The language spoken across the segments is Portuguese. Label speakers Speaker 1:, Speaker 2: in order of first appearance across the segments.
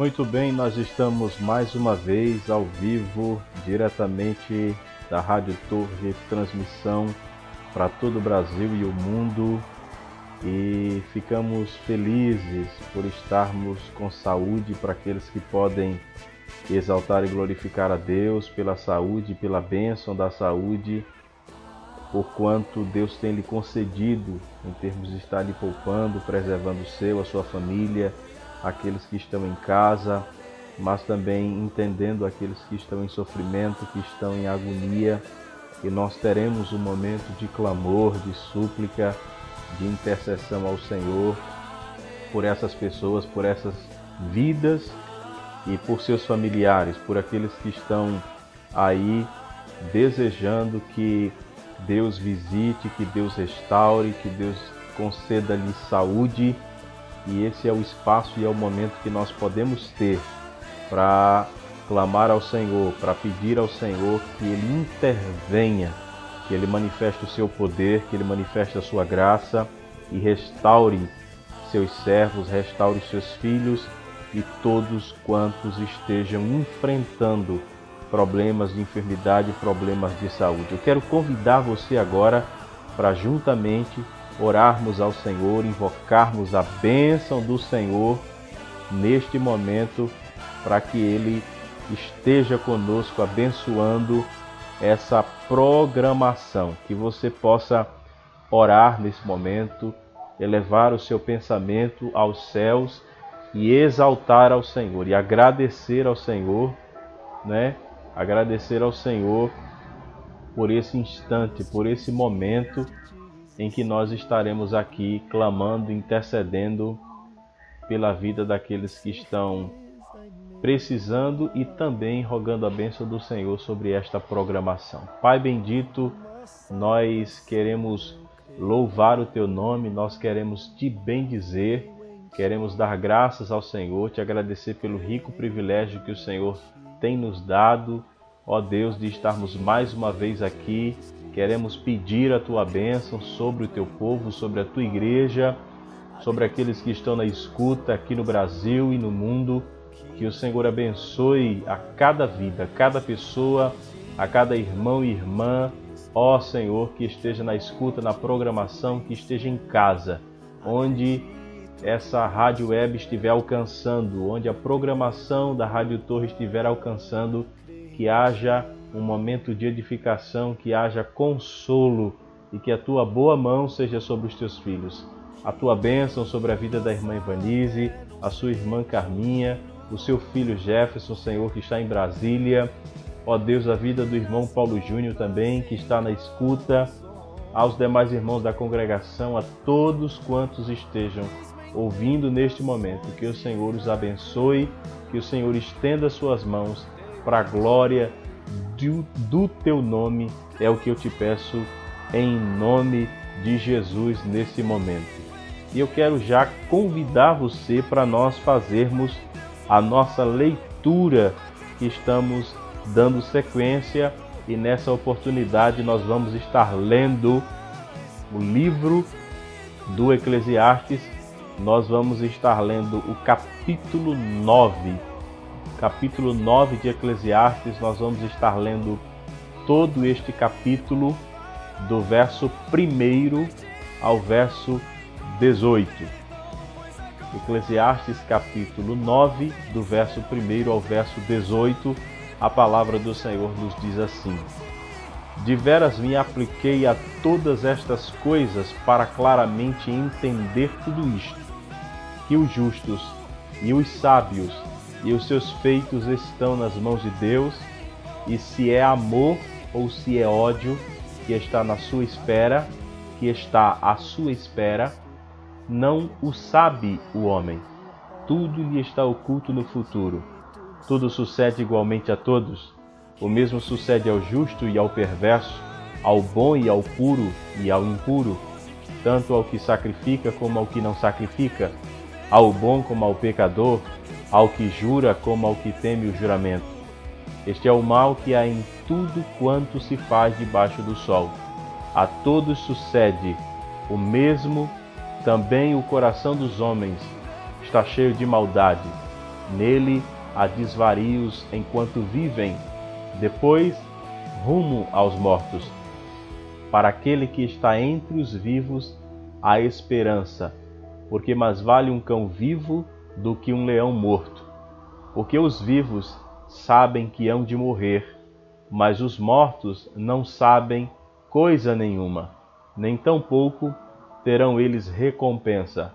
Speaker 1: Muito bem, nós estamos mais uma vez ao vivo, diretamente da Rádio Torre, transmissão para todo o Brasil e o mundo. E ficamos felizes por estarmos com saúde para aqueles que podem exaltar e glorificar a Deus pela saúde, pela bênção da saúde, por quanto Deus tem lhe concedido em termos de estar lhe poupando, preservando o seu, a sua família aqueles que estão em casa, mas também entendendo aqueles que estão em sofrimento, que estão em agonia. E nós teremos um momento de clamor, de súplica, de intercessão ao Senhor por essas pessoas, por essas vidas e por seus familiares, por aqueles que estão aí desejando que Deus visite, que Deus restaure, que Deus conceda-lhe saúde e esse é o espaço e é o momento que nós podemos ter para clamar ao Senhor, para pedir ao Senhor que Ele intervenha, que Ele manifeste o seu poder, que Ele manifeste a sua graça e restaure seus servos, restaure seus filhos e todos quantos estejam enfrentando problemas de enfermidade, problemas de saúde. Eu quero convidar você agora para juntamente orarmos ao Senhor, invocarmos a bênção do Senhor neste momento, para que Ele esteja conosco abençoando essa programação, que você possa orar nesse momento, elevar o seu pensamento aos céus e exaltar ao Senhor e agradecer ao Senhor, né? Agradecer ao Senhor por esse instante, por esse momento em que nós estaremos aqui clamando, intercedendo pela vida daqueles que estão precisando e também rogando a bênção do Senhor sobre esta programação. Pai bendito, nós queremos louvar o teu nome, nós queremos te bendizer, queremos dar graças ao Senhor, te agradecer pelo rico privilégio que o Senhor tem nos dado, ó Deus, de estarmos mais uma vez aqui Queremos pedir a tua bênção sobre o teu povo, sobre a tua igreja, sobre aqueles que estão na escuta aqui no Brasil e no mundo. Que o Senhor abençoe a cada vida, a cada pessoa, a cada irmão e irmã. Ó Senhor, que esteja na escuta, na programação, que esteja em casa, onde essa rádio web estiver alcançando, onde a programação da Rádio Torre estiver alcançando, que haja um momento de edificação, que haja consolo e que a tua boa mão seja sobre os teus filhos. A tua bênção sobre a vida da irmã Ivanise, a sua irmã Carminha, o seu filho Jefferson, Senhor, que está em Brasília. Ó Deus, a vida do irmão Paulo Júnior também, que está na escuta. Aos demais irmãos da congregação, a todos quantos estejam ouvindo neste momento, que o Senhor os abençoe, que o Senhor estenda suas mãos para a glória do, do teu nome é o que eu te peço em nome de Jesus nesse momento. E eu quero já convidar você para nós fazermos a nossa leitura que estamos dando sequência e nessa oportunidade nós vamos estar lendo o livro do Eclesiastes. Nós vamos estar lendo o capítulo 9 capítulo 9 de Eclesiastes, nós vamos estar lendo todo este capítulo, do verso 1 ao verso 18. Eclesiastes capítulo 9, do verso 1 ao verso 18, a palavra do Senhor nos diz assim: De veras me apliquei a todas estas coisas para claramente entender tudo isto, que os justos e os sábios e os seus feitos estão nas mãos de Deus, e se é amor ou se é ódio que está na sua espera, que está à sua espera, não o sabe o homem. Tudo lhe está oculto no futuro. Tudo sucede igualmente a todos. O mesmo sucede ao justo e ao perverso, ao bom e ao puro e ao impuro, tanto ao que sacrifica como ao que não sacrifica, ao bom como ao pecador, ao que jura como ao que teme o juramento. Este é o mal que há em tudo quanto se faz debaixo do sol. A todos sucede o mesmo, também o coração dos homens está cheio de maldade. Nele há desvarios enquanto vivem, depois rumo aos mortos. Para aquele que está entre os vivos, há esperança, porque mais vale um cão vivo do que um leão morto. Porque os vivos sabem que hão de morrer, mas os mortos não sabem coisa nenhuma, nem tampouco terão eles recompensa,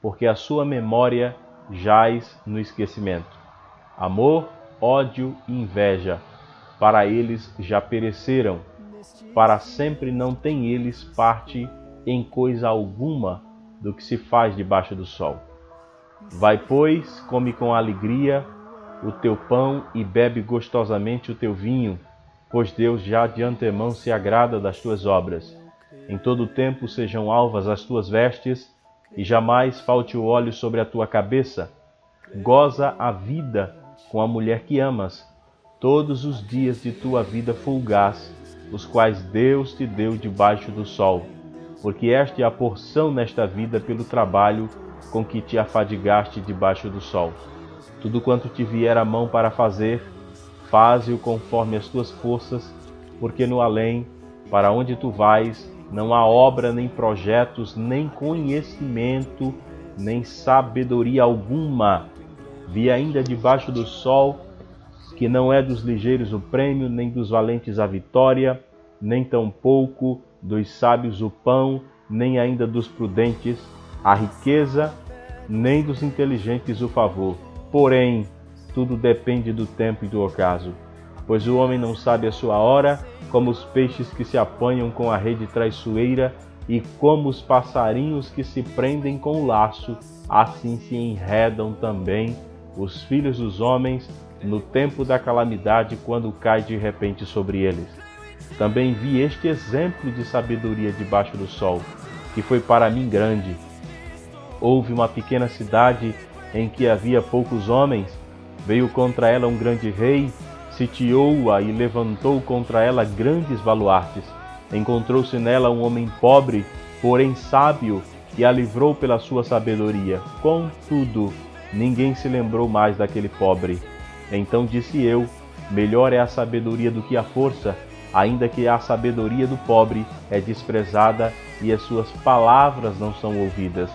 Speaker 1: porque a sua memória jaz no esquecimento. Amor, ódio e inveja, para eles já pereceram, para sempre não têm eles parte em coisa alguma do que se faz debaixo do sol. Vai, pois, come com alegria o teu pão e bebe gostosamente o teu vinho, pois Deus já de antemão se agrada das tuas obras. Em todo tempo sejam alvas as tuas vestes, e jamais falte o óleo sobre a tua cabeça. Goza a vida com a mulher que amas, todos os dias de tua vida fulgaz, os quais Deus te deu debaixo do sol, porque esta é a porção nesta vida pelo trabalho com que te afadigaste debaixo do sol. Tudo quanto te vier a mão para fazer, faze-o conforme as tuas forças, porque no além, para onde tu vais, não há obra, nem projetos, nem conhecimento, nem sabedoria alguma. Vi ainda debaixo do sol que não é dos ligeiros o prêmio, nem dos valentes a vitória, nem tampouco dos sábios o pão, nem ainda dos prudentes a riqueza, nem dos inteligentes o favor. Porém, tudo depende do tempo e do ocaso, pois o homem não sabe a sua hora, como os peixes que se apanham com a rede traiçoeira e como os passarinhos que se prendem com o laço, assim se enredam também os filhos dos homens no tempo da calamidade, quando cai de repente sobre eles. Também vi este exemplo de sabedoria debaixo do sol, que foi para mim grande. Houve uma pequena cidade em que havia poucos homens, veio contra ela um grande rei, sitiou-a e levantou contra ela grandes baluartes. Encontrou-se nela um homem pobre, porém sábio, e a livrou pela sua sabedoria. Contudo, ninguém se lembrou mais daquele pobre. Então disse eu: Melhor é a sabedoria do que a força, ainda que a sabedoria do pobre é desprezada e as suas palavras não são ouvidas.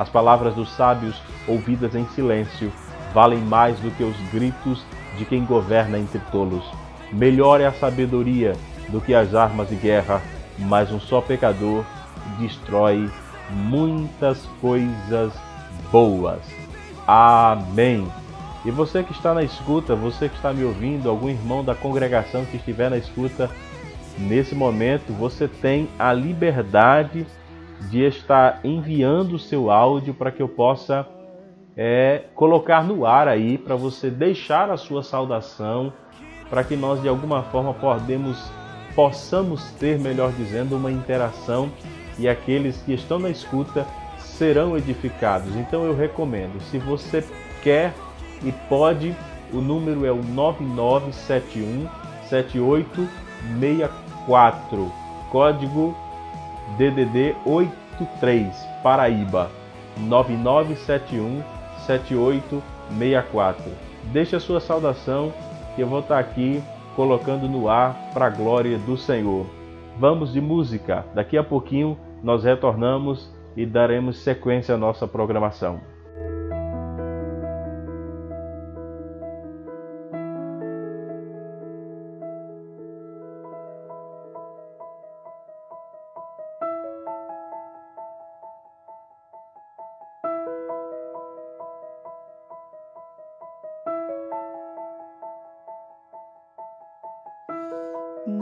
Speaker 1: As palavras dos sábios, ouvidas em silêncio, valem mais do que os gritos de quem governa entre tolos. Melhor é a sabedoria do que as armas de guerra, mas um só pecador destrói muitas coisas boas. Amém. E você que está na escuta, você que está me ouvindo, algum irmão da congregação que estiver na escuta, nesse momento você tem a liberdade de estar enviando o seu áudio para que eu possa é, colocar no ar aí, para você deixar a sua saudação, para que nós de alguma forma podemos, possamos ter, melhor dizendo, uma interação e aqueles que estão na escuta serão edificados. Então eu recomendo, se você quer e pode, o número é o 9971 7864, código DDD 83 Paraíba 9971 7864. Deixe a sua saudação que eu vou estar aqui colocando no ar para a glória do Senhor. Vamos de música. Daqui a pouquinho nós retornamos e daremos sequência à nossa programação.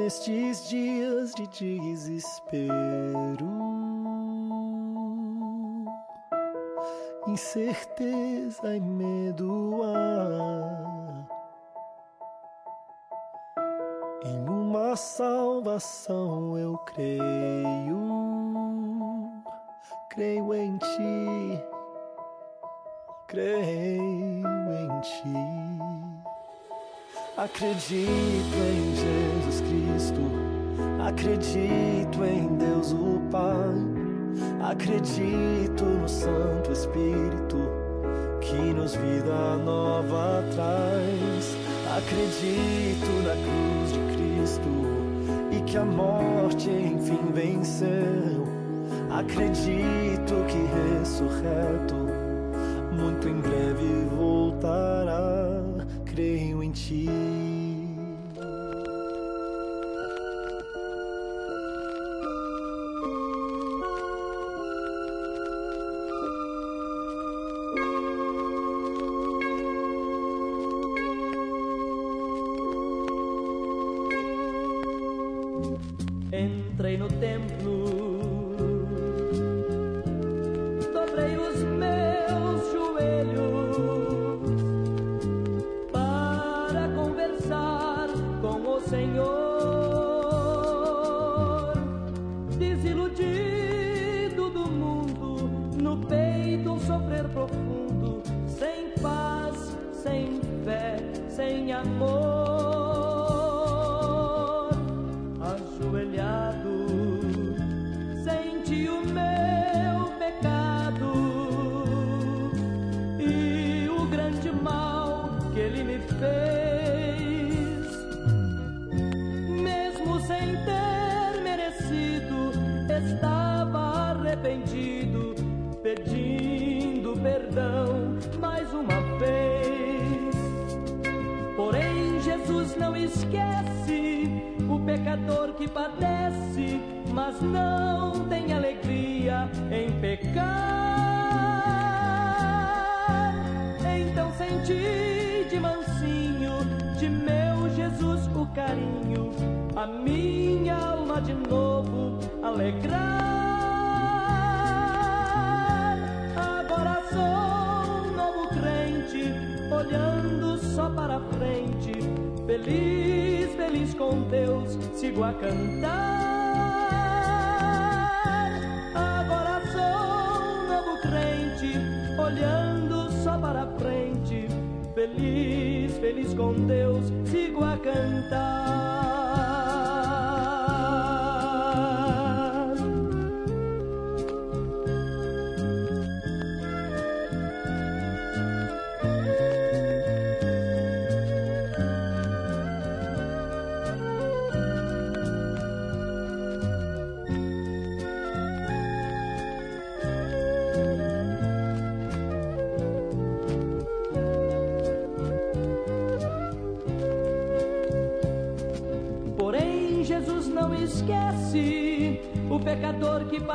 Speaker 2: Nestes dias de desespero, incerteza e medo há. Em uma salvação eu creio, creio em ti, creio em ti. Acredito em Jesus Cristo, acredito em Deus o Pai, acredito no Santo Espírito que nos vida nova traz. Acredito na cruz de Cristo e que a morte enfim venceu. Acredito que ressurreto muito em breve voltará. Creio em Ti.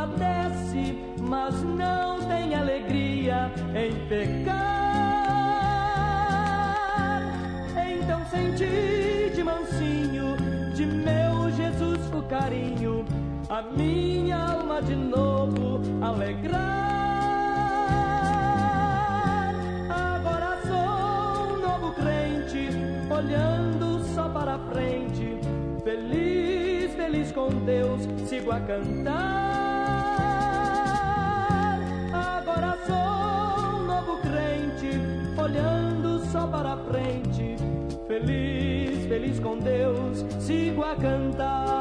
Speaker 3: padece, mas não tem alegria
Speaker 2: em pecar. Então senti de mansinho, de meu Jesus o carinho, a minha alma de novo alegrar. Agora sou um novo crente, olhando só
Speaker 3: para frente,
Speaker 2: feliz feliz com Deus, sigo a cantar. povo crente, olhando só para frente. Feliz, feliz com Deus, sigo a cantar.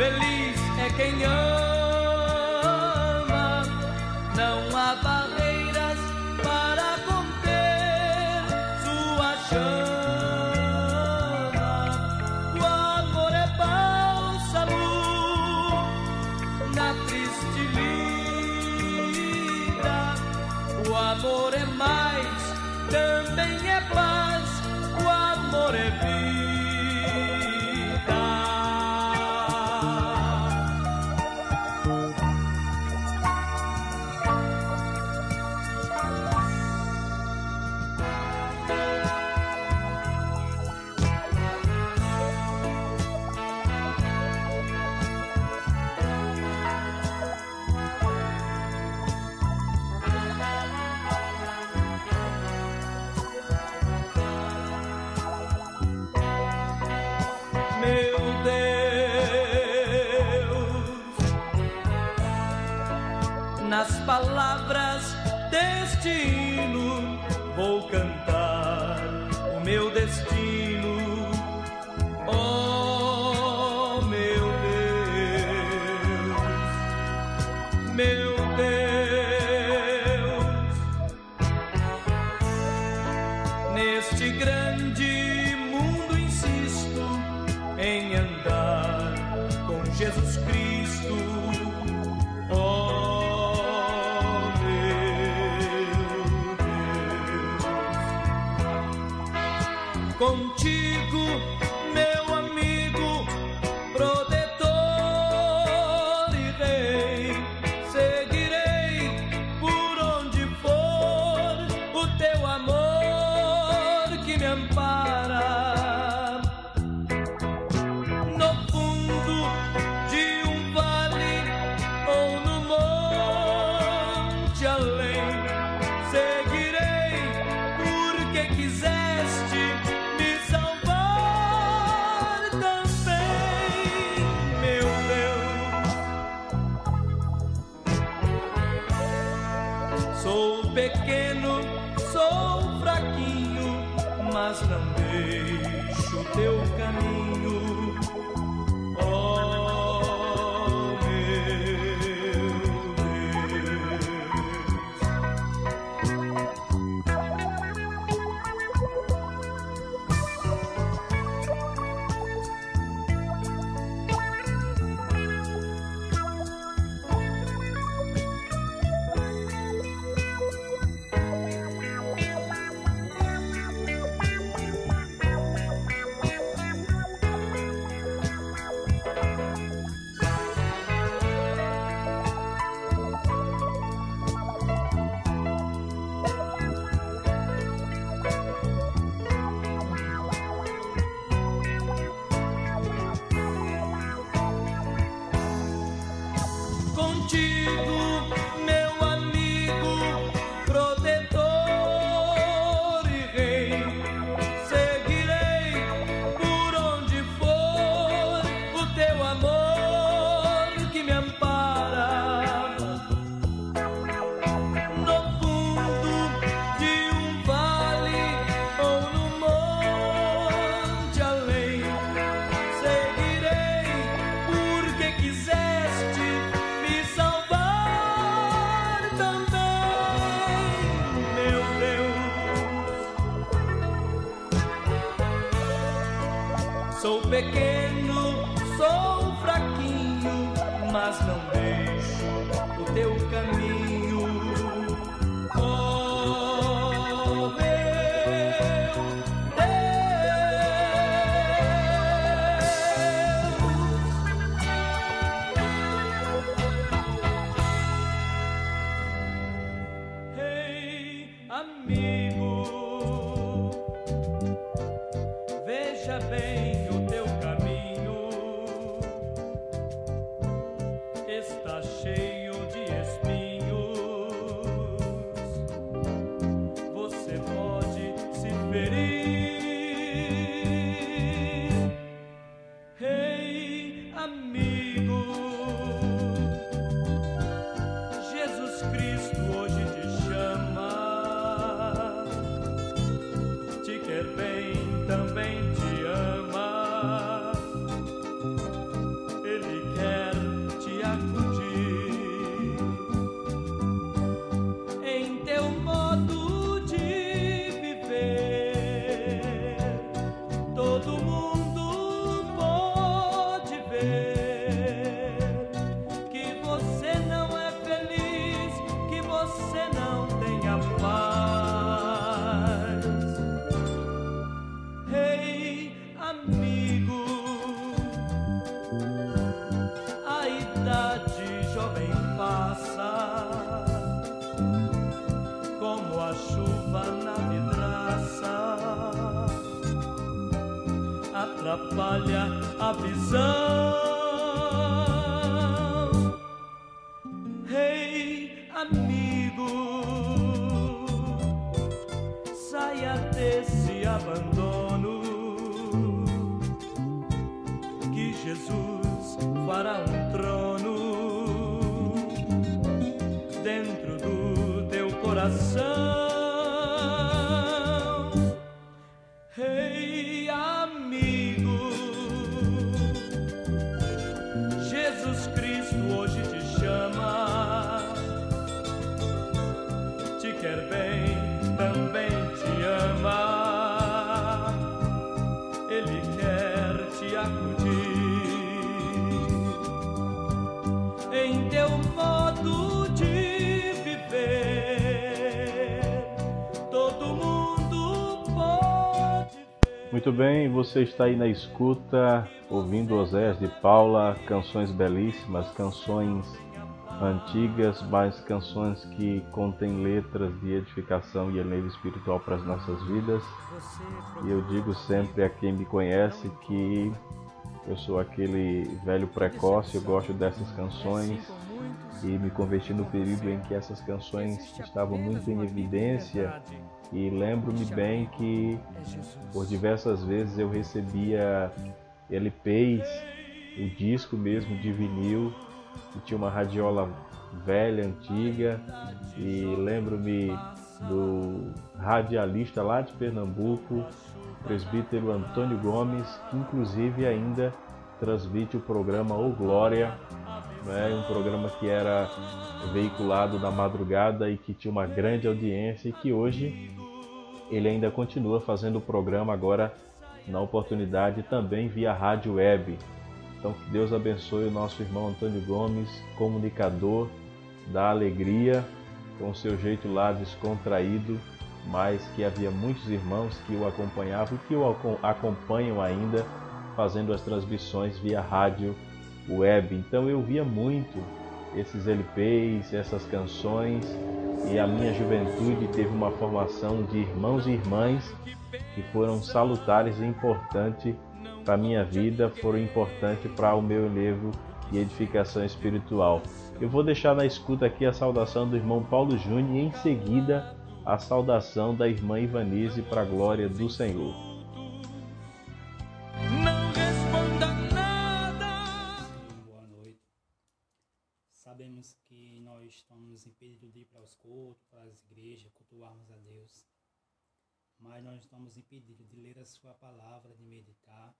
Speaker 2: Feliz é quem ama.
Speaker 1: Hey, Muito bem, você está aí na escuta, ouvindo Osés de Paula, canções belíssimas, canções antigas, mas canções que contêm letras de edificação e enlevo espiritual para as nossas vidas. E eu digo sempre a quem me conhece que eu sou aquele velho precoce, eu gosto dessas canções e me converti no período em que essas canções estavam muito em evidência e lembro-me bem que por diversas vezes eu recebia LPs, o disco mesmo de vinil, que tinha uma radiola velha, antiga, e lembro-me do radialista lá de Pernambuco, presbítero Antônio Gomes, que inclusive ainda transmite o programa O Glória, né, um programa que era veiculado na madrugada e que tinha uma grande audiência e que hoje ele ainda continua fazendo o programa agora na oportunidade também via rádio web. Então que Deus abençoe o nosso irmão Antônio Gomes, comunicador da alegria, com seu jeito lá descontraído, mas que havia muitos irmãos que o acompanhavam e que o acompanham ainda fazendo as transmissões via rádio web. Então eu via muito esses LPs, essas canções e a minha juventude teve uma formação de irmãos e irmãs que foram salutares e importantes para a minha vida, foram importantes para o meu elevo e edificação espiritual. Eu vou deixar na escuta aqui a saudação do irmão Paulo Júnior e em seguida a saudação da irmã Ivanise para a glória do Senhor.
Speaker 3: Cultos, para as igrejas, cultuarmos a Deus. Mas nós estamos impedidos de ler a Sua palavra, de meditar,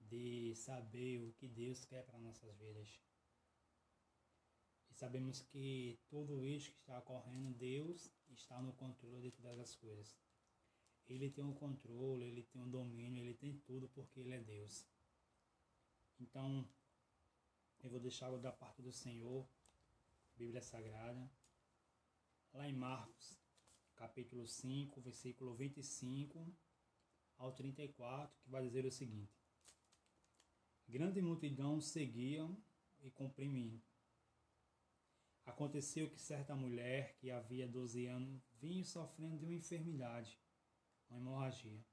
Speaker 3: de saber o que Deus quer para nossas vidas. E sabemos que tudo isso que está ocorrendo, Deus está no controle de todas as coisas. Ele tem o um controle, ele tem o um domínio, ele tem tudo porque ele é Deus. Então, eu vou deixar da parte do Senhor, Bíblia Sagrada, lá em Marcos, capítulo 5, versículo 25 ao 34, que vai dizer o seguinte: Grande multidão seguiam e comprimiam. Aconteceu que certa mulher, que havia 12 anos, vinha sofrendo de uma enfermidade, uma hemorragia,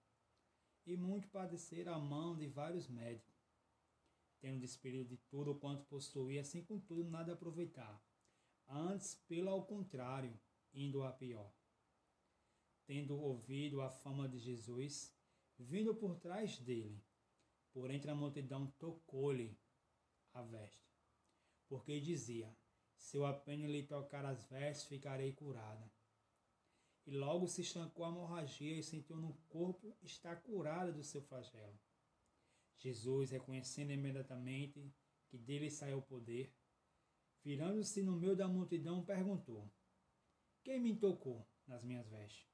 Speaker 3: e muito padecera a mão de vários médicos, tendo despedido de tudo quanto possuía, sem contudo nada aproveitar. Antes, pelo ao contrário, indo a pior. Tendo ouvido a fama de Jesus, vindo por trás dele, por entre a multidão tocou-lhe a veste, porque dizia: Se eu apenas lhe tocar as vestes, ficarei curada. E logo se estancou a hemorragia e sentiu no corpo estar curada do seu flagelo. Jesus, reconhecendo imediatamente que dele saiu o poder, virando-se no meio da multidão, perguntou: quem me tocou nas minhas vestes?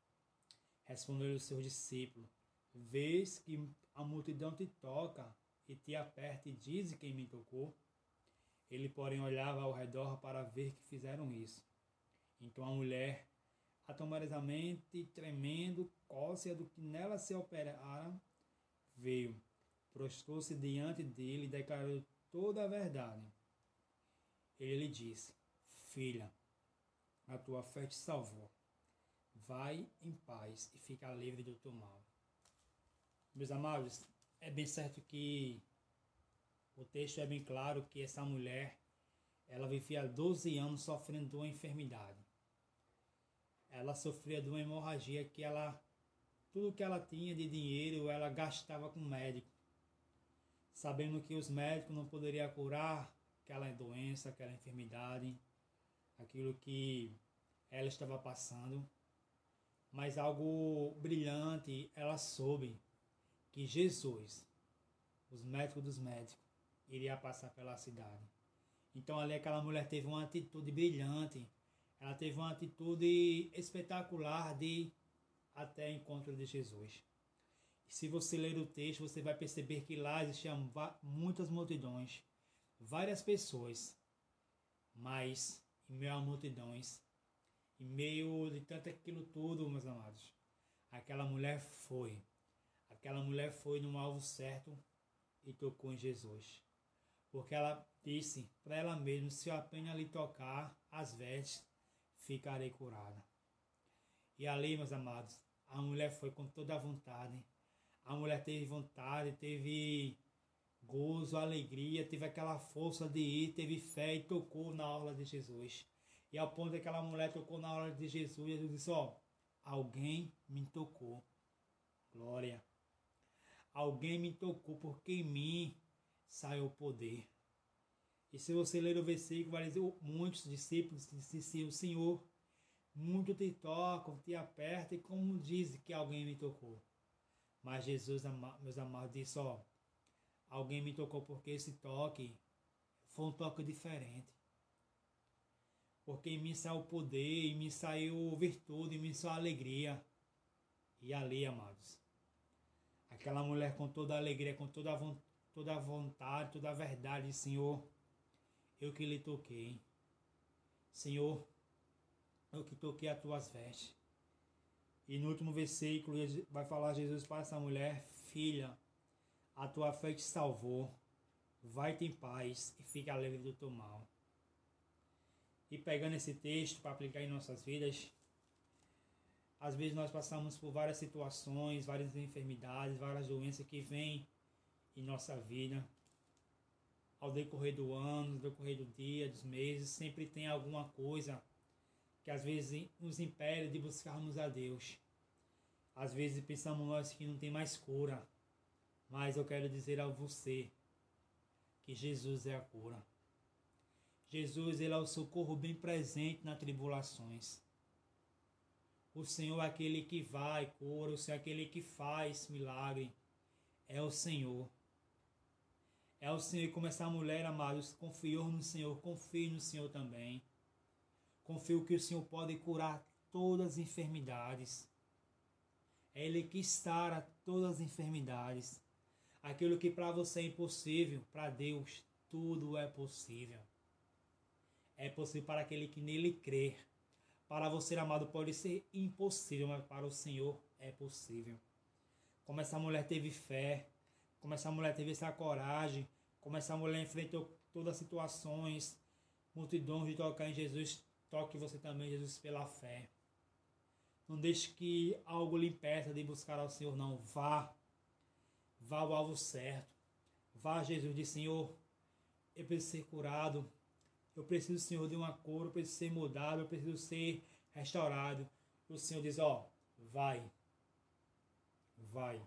Speaker 3: Respondeu o seu discípulo: Vês que a multidão te toca e te aperta e diz quem me tocou? Ele, porém, olhava ao redor para ver que fizeram isso. Então a mulher, atemorizamente tremendo, cócea do que nela se operara, veio, prostrou-se diante dele e declarou toda a verdade. Ele lhe disse: Filha, a tua fé te salvou. Vai em paz e fica livre do teu mal. Meus amados, é bem certo que o texto é bem claro que essa mulher, ela vivia 12 anos sofrendo de uma enfermidade. Ela sofria de uma hemorragia que ela tudo que ela tinha de dinheiro ela gastava com médico, sabendo que os médicos não poderiam curar aquela doença, aquela enfermidade, aquilo que ela estava passando. Mas algo brilhante, ela soube que Jesus, os médicos dos médicos, iria passar pela cidade. Então ali aquela mulher teve uma atitude brilhante, ela teve uma atitude espetacular de até encontro de Jesus. Se você ler o texto, você vai perceber que lá existiam muitas multidões, várias pessoas, mas em meio a multidões, em meio de tanto aquilo tudo, meus amados, aquela mulher foi Aquela mulher foi no alvo certo e tocou em Jesus. Porque ela disse para ela mesma: se eu apenas lhe tocar as vestes, ficarei curada. E ali, meus amados, a mulher foi com toda a vontade. A mulher teve vontade, teve gozo, alegria, teve aquela força de ir, teve fé e tocou na aula de Jesus. E ao ponto que aquela mulher tocou na aula de Jesus, Jesus disse: Ó, alguém me tocou. Glória. Alguém me tocou, porque em mim sai o poder. E se você ler o versículo, vai dizer: muitos discípulos disseram: Senhor, muito te tocam, te apertam, e como diz que alguém me tocou? Mas Jesus, meus amados, disse: Ó, alguém me tocou porque esse toque foi um toque diferente. Porque em mim saiu poder, em mim saiu virtude, em mim saiu alegria. E ali, amados, Aquela mulher com toda a alegria, com toda a, toda a vontade, toda a verdade, Senhor, eu que lhe toquei. Senhor, eu que toquei as tuas vestes. E no último versículo vai falar Jesus para essa mulher: Filha, a tua fé te salvou. Vai-te em paz e fica livre do teu mal. E pegando esse texto para aplicar em nossas vidas, às vezes nós passamos por várias situações, várias enfermidades, várias doenças que vêm em nossa vida. Ao decorrer do ano, ao decorrer do dia, dos meses, sempre tem alguma coisa que às vezes nos impede de buscarmos a Deus. Às vezes pensamos nós que não tem mais cura, mas eu quero dizer a você que Jesus é a cura. Jesus ele é o socorro bem presente nas tribulações. O Senhor é aquele que vai, cura, o Senhor é aquele que faz milagre. É o Senhor. É o Senhor. Como essa mulher, amados, confiou no Senhor, confie no Senhor também. Confio que o Senhor pode curar todas as enfermidades. É Ele que a todas as enfermidades. Aquilo que para você é impossível, para Deus tudo é possível. É possível para aquele que nele crer. Para você, amado, pode ser impossível, mas para o Senhor é possível. Como essa mulher teve fé, como essa mulher teve essa coragem, como essa mulher enfrentou todas as situações, multidões de tocar em Jesus, toque você também, Jesus, pela fé. Não deixe que algo lhe impeça de buscar ao Senhor, não. Vá. Vá ao alvo certo. Vá, Jesus, de Senhor, eu preciso ser curado. Eu preciso, Senhor, de uma cor, eu preciso ser mudado, eu preciso ser restaurado. O Senhor diz: Ó, vai, vai,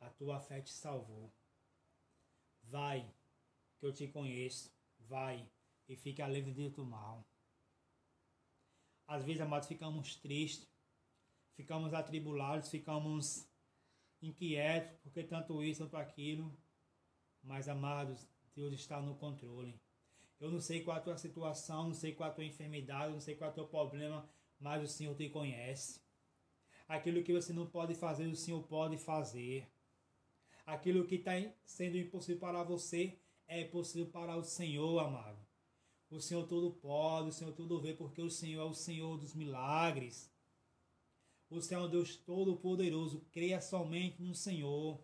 Speaker 3: a tua fé te salvou. Vai, que eu te conheço. Vai, e fica livre do mal. Às vezes, amados, ficamos tristes, ficamos atribulados, ficamos inquietos, porque tanto isso, tanto aquilo. Mas, amados, Deus está no controle. Eu não sei qual é a tua situação, não sei qual é a tua enfermidade, não sei qual é o teu problema, mas o Senhor te conhece. Aquilo que você não pode fazer, o Senhor pode fazer. Aquilo que está sendo impossível para você é possível para o Senhor, amado. O Senhor tudo pode, o Senhor tudo vê, porque o Senhor é o Senhor dos milagres. O Senhor é um Deus todo-poderoso. Creia somente no Senhor.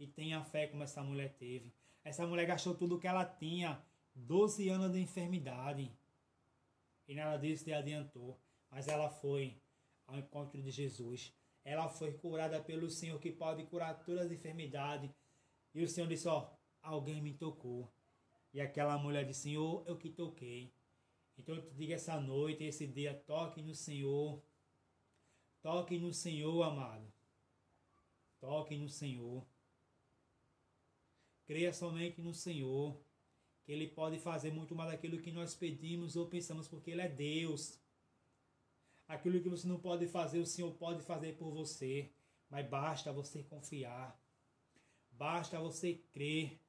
Speaker 3: E tenha fé como essa mulher teve. Essa mulher gastou tudo o que ela tinha, 12 anos de enfermidade. E nada disso lhe adiantou. Mas ela foi ao encontro de Jesus. ela foi curada pelo Senhor que pode curar todas as enfermidades. E o Senhor disse: Ó, alguém me tocou. E aquela mulher disse: Senhor, eu que toquei. Então eu te digo essa noite, esse dia, toque no Senhor. Toque no Senhor, amado. Toque no Senhor. Creia somente no Senhor, que Ele pode fazer muito mais daquilo que nós pedimos ou pensamos, porque Ele é Deus. Aquilo que você não pode fazer, o Senhor pode fazer por você. Mas basta você confiar. Basta você crer.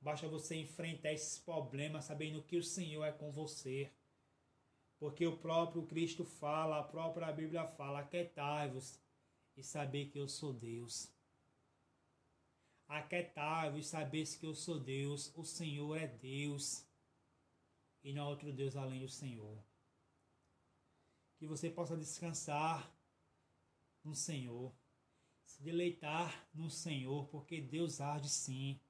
Speaker 3: Basta você enfrentar esses problemas sabendo que o Senhor é com você. Porque o próprio Cristo fala, a própria Bíblia fala: aquietai-vos e saber que eu sou Deus. Aquietai-vos e saber que eu sou Deus. O Senhor é Deus. E não há outro Deus além do Senhor. Que você possa descansar no Senhor. Se deleitar no Senhor, porque Deus age sim.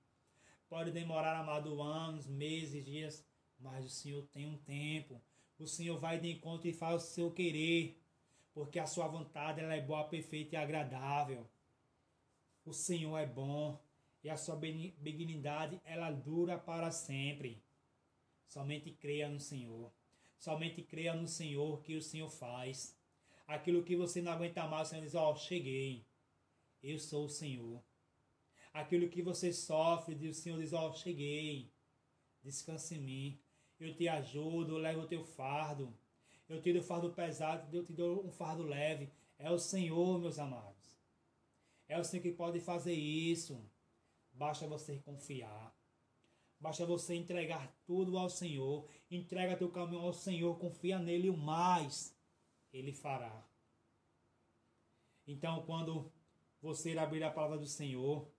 Speaker 3: Pode demorar, amado, anos, meses, dias, mas o Senhor tem um tempo. O Senhor vai de encontro e faz o seu querer, porque a sua vontade ela é boa, perfeita e agradável. O Senhor é bom e a sua benignidade ela dura para sempre. Somente creia no Senhor. Somente creia no Senhor que o Senhor faz. Aquilo que você não aguenta mais, o Senhor diz: Ó, oh, cheguei. Eu sou o Senhor. Aquilo que você sofre, o Senhor diz: Ó, oh, cheguei. Descanse em mim. Eu te ajudo, eu levo o teu fardo. Eu tiro o fardo pesado, eu te dou um fardo leve. É o Senhor, meus amados. É o Senhor que pode fazer isso. Basta você confiar. Basta você entregar tudo ao Senhor. Entrega teu caminho ao Senhor, confia nele o mais ele fará. Então, quando você abrir a palavra do Senhor,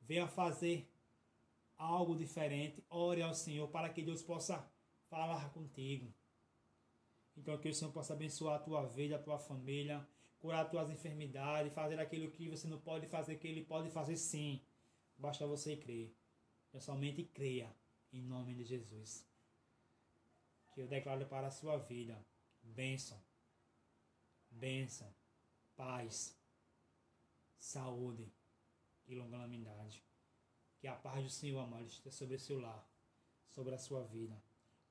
Speaker 3: venha fazer algo diferente, ore ao Senhor para que Deus possa falar contigo. Então que o Senhor possa abençoar a tua vida, a tua família, curar as tuas enfermidades, fazer aquilo que você não pode fazer, que Ele pode fazer sim. Basta você crer. Eu somente creia em nome de Jesus. Que eu declaro para a sua vida bênção, bênção, paz, saúde e longanimidade. Que a paz do Senhor, amado, esteja sobre o seu lar, sobre a sua vida,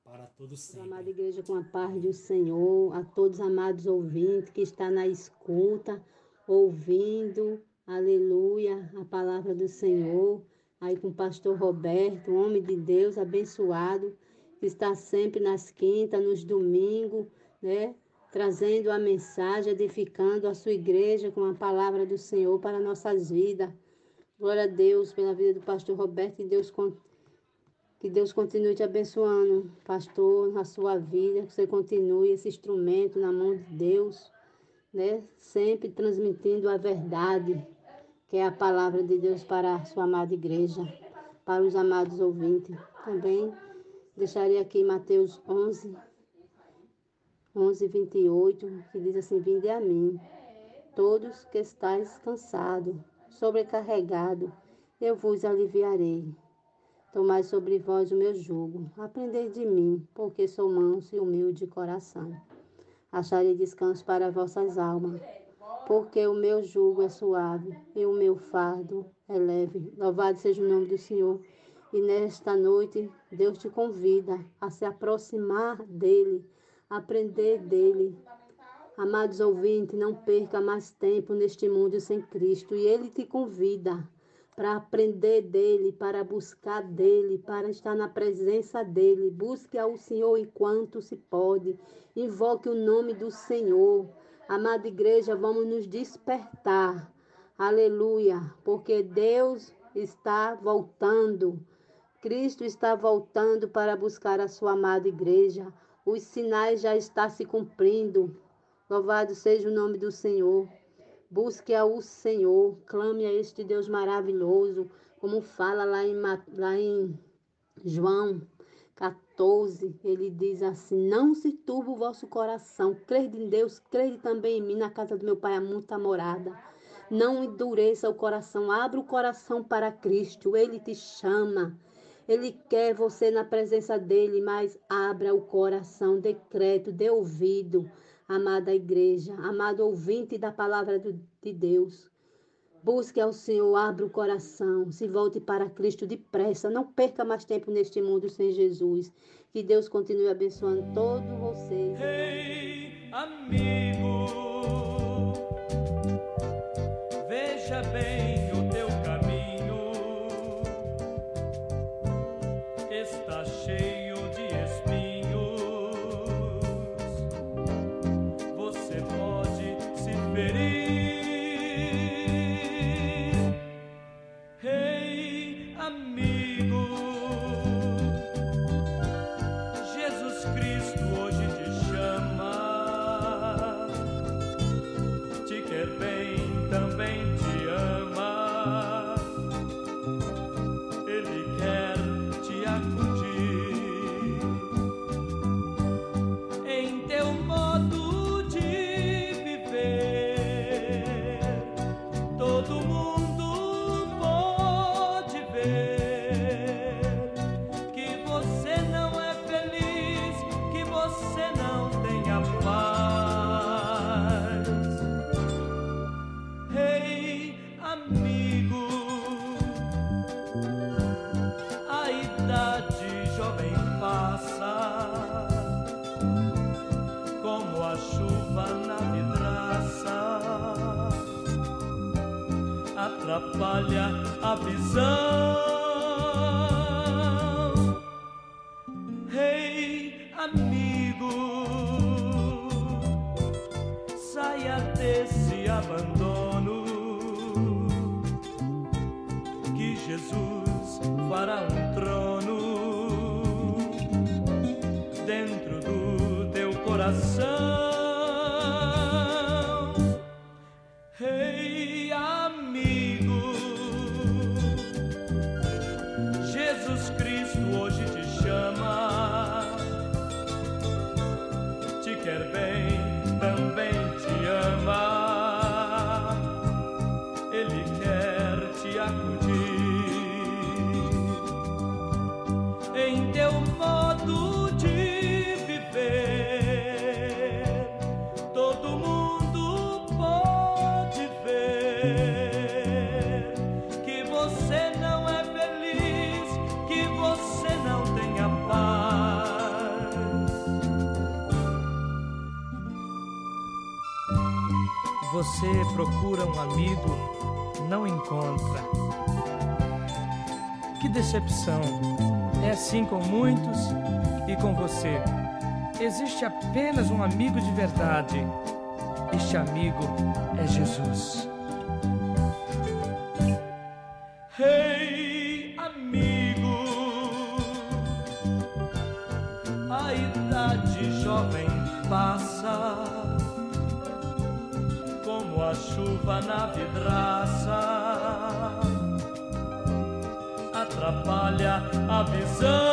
Speaker 3: para todos sempre.
Speaker 4: Amada igreja, com a paz do Senhor, a todos amados ouvintes que está na escuta, ouvindo, aleluia, a palavra do Senhor, aí com o pastor Roberto, um homem de Deus, abençoado, que está sempre nas quintas, nos domingos, né? Trazendo a mensagem, edificando a sua igreja com a palavra do Senhor para nossas vidas. Glória a Deus pela vida do pastor Roberto. Que Deus, que Deus continue te abençoando, pastor, na sua vida. Que você continue esse instrumento na mão de Deus, né? Sempre transmitindo a verdade, que é a palavra de Deus para a sua amada igreja, para os amados ouvintes. Também deixaria aqui Mateus 11, 11, 28, que diz assim: Vinde a mim, todos que estáis cansados sobrecarregado, eu vos aliviarei. Tomai sobre vós o meu jugo, aprendei de mim, porque sou manso e humilde de coração. Acharei descanso para vossas almas, porque o meu jugo é suave e o meu fardo é leve. Louvado seja o nome do Senhor. E nesta noite, Deus te convida a se aproximar dele, aprender dele, Amados ouvintes, não perca mais tempo neste mundo sem Cristo. E Ele te convida para aprender dele, para buscar dele, para estar na presença dele. Busque ao Senhor enquanto se pode. Invoque o nome do Senhor. Amada igreja, vamos nos despertar. Aleluia, porque Deus está voltando. Cristo está voltando para buscar a sua amada igreja. Os sinais já estão se cumprindo. Louvado seja o nome do Senhor. Busque ao Senhor, clame a este Deus maravilhoso, como fala lá em, lá em João 14, ele diz assim: Não se turbe o vosso coração, crede em Deus, crede também em mim. Na casa do meu pai há muita morada. Não endureça o coração, abra o coração para Cristo, ele te chama. Ele quer você na presença dele, mas abra o coração, decreto, dê ouvido amada igreja, amado ouvinte da palavra de Deus. Busque ao Senhor, abra o coração, se volte para Cristo depressa. Não perca mais tempo neste mundo sem Jesus. Que Deus continue abençoando todos vocês.
Speaker 2: Hey, amigo. atrapalha a visão. você
Speaker 5: procura um amigo, não encontra. Que decepção! É assim com muitos e com você. Existe apenas um amigo de verdade. Este amigo é Jesus.
Speaker 2: a visão.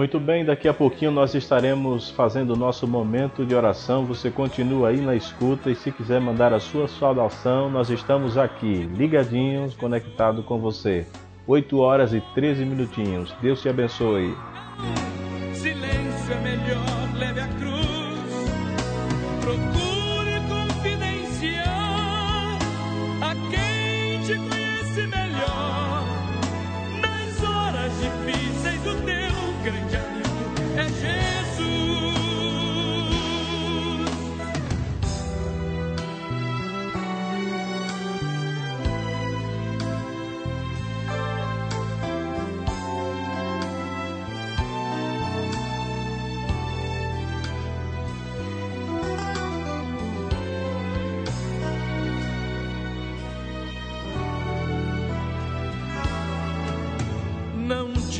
Speaker 1: Muito bem, daqui a pouquinho nós estaremos fazendo o nosso momento de oração. Você continua aí na escuta e se quiser mandar a sua saudação, nós estamos aqui, ligadinhos, conectado com você. 8 horas e 13 minutinhos. Deus te abençoe.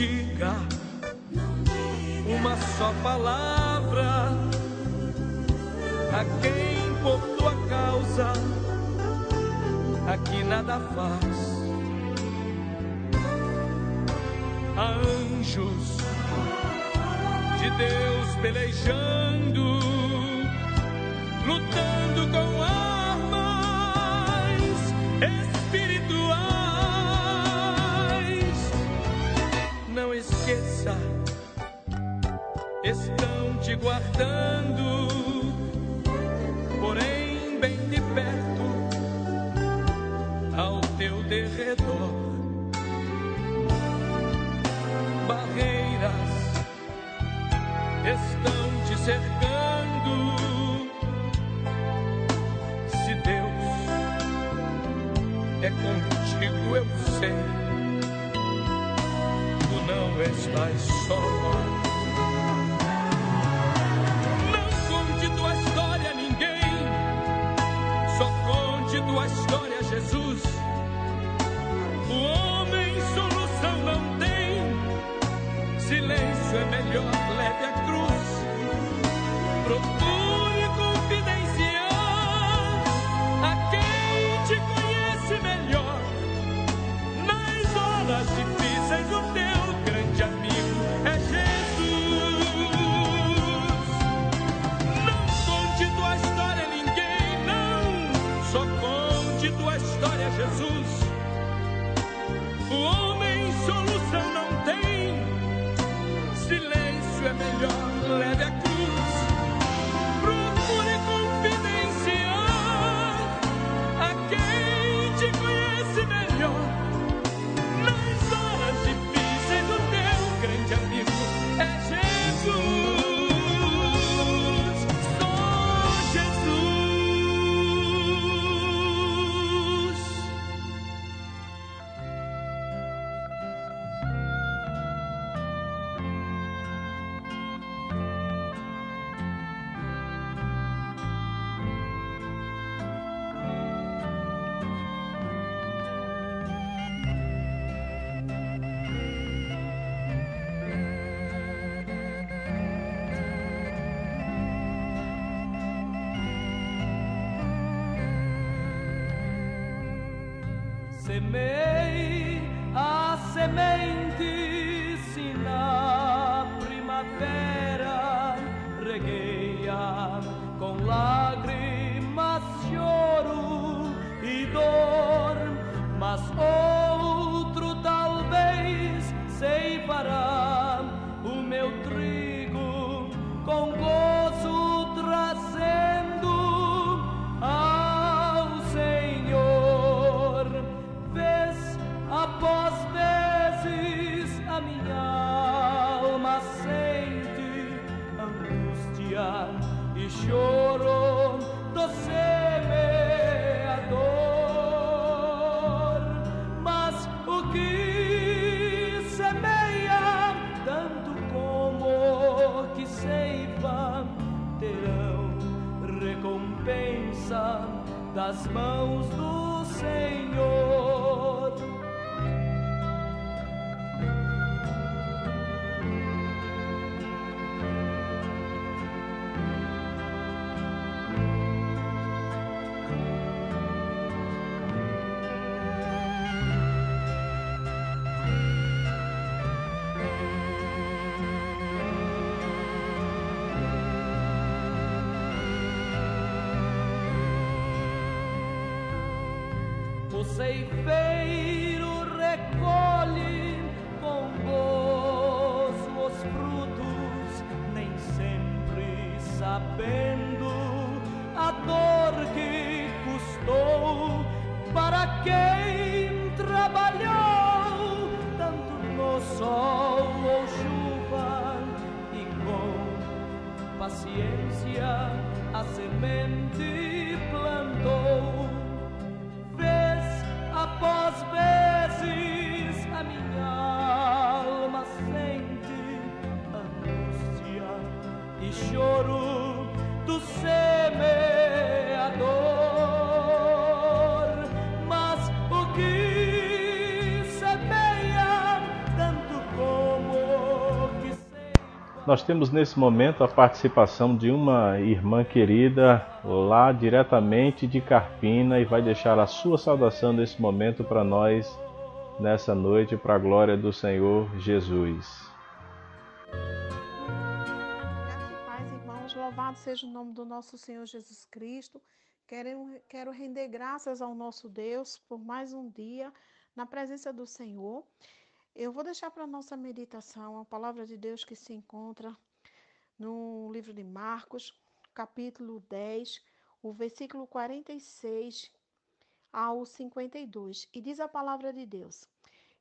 Speaker 2: diga uma só palavra a quem por tua causa aqui nada faz. Há anjos de Deus pelejando, lutando com a sun. save
Speaker 1: Nós temos nesse momento a participação de uma irmã querida lá diretamente de Carpina e vai deixar a sua saudação nesse momento para nós nessa noite, para a glória do Senhor Jesus.
Speaker 6: Paz, irmãos. Louvado seja o nome do nosso Senhor Jesus Cristo. Quero, quero render graças ao nosso Deus por mais um dia na presença do Senhor. Eu vou deixar para nossa meditação a palavra de Deus que se encontra no livro de Marcos, capítulo 10, o versículo 46 ao 52. E diz a palavra de Deus: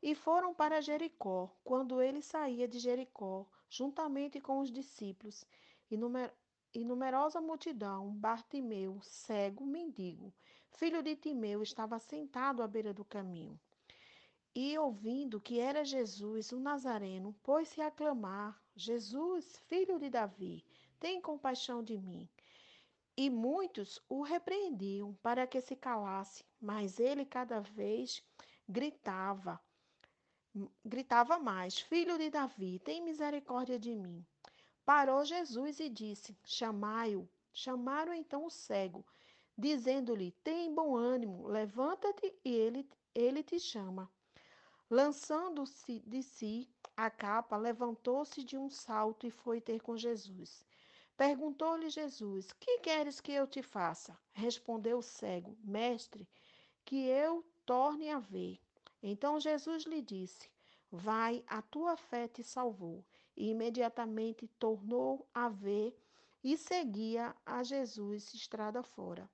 Speaker 6: E foram para Jericó, quando ele saía de Jericó, juntamente com os discípulos, e, numer e numerosa multidão, Bartimeu, cego, mendigo, filho de Timeu, estava sentado à beira do caminho. E ouvindo que era Jesus, o Nazareno, pôs-se a clamar: Jesus, filho de Davi, tem compaixão de mim. E muitos o repreendiam para que se calasse, mas ele cada vez gritava, gritava mais: Filho de Davi, tem misericórdia de mim. Parou Jesus e disse: Chamai-o. Chamaram então o cego, dizendo-lhe: Tem bom ânimo, levanta-te e ele, ele te chama. Lançando-se de si a capa, levantou-se de um salto e foi ter com Jesus. Perguntou-lhe Jesus: Que queres que eu te faça? Respondeu o cego: Mestre, que eu torne a ver. Então Jesus lhe disse: Vai, a tua fé te salvou. E imediatamente tornou a ver e seguia a Jesus estrada fora.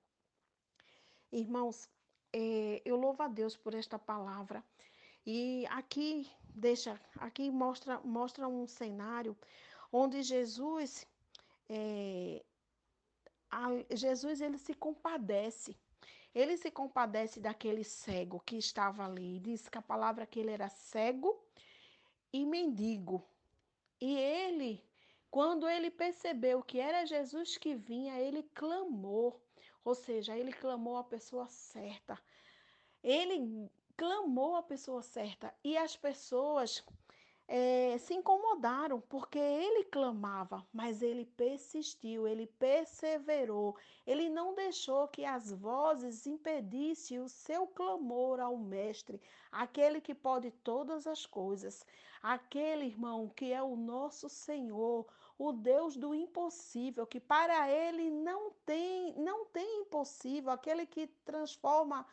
Speaker 6: Irmãos, eh, eu louvo a Deus por esta palavra. E aqui deixa, aqui mostra, mostra um cenário onde Jesus, é, a, Jesus ele se compadece. Ele se compadece daquele cego que estava ali. Diz que a palavra que ele era cego e mendigo. E ele, quando ele percebeu que era Jesus que vinha, ele clamou. Ou seja, ele clamou a pessoa certa. Ele clamou a pessoa certa e as pessoas é, se incomodaram porque ele clamava, mas ele persistiu, ele perseverou, ele não deixou que as vozes impedissem o seu clamor ao Mestre, aquele que pode todas as coisas, aquele irmão que é o nosso Senhor, o Deus do impossível, que para ele não tem, não tem impossível, aquele que transforma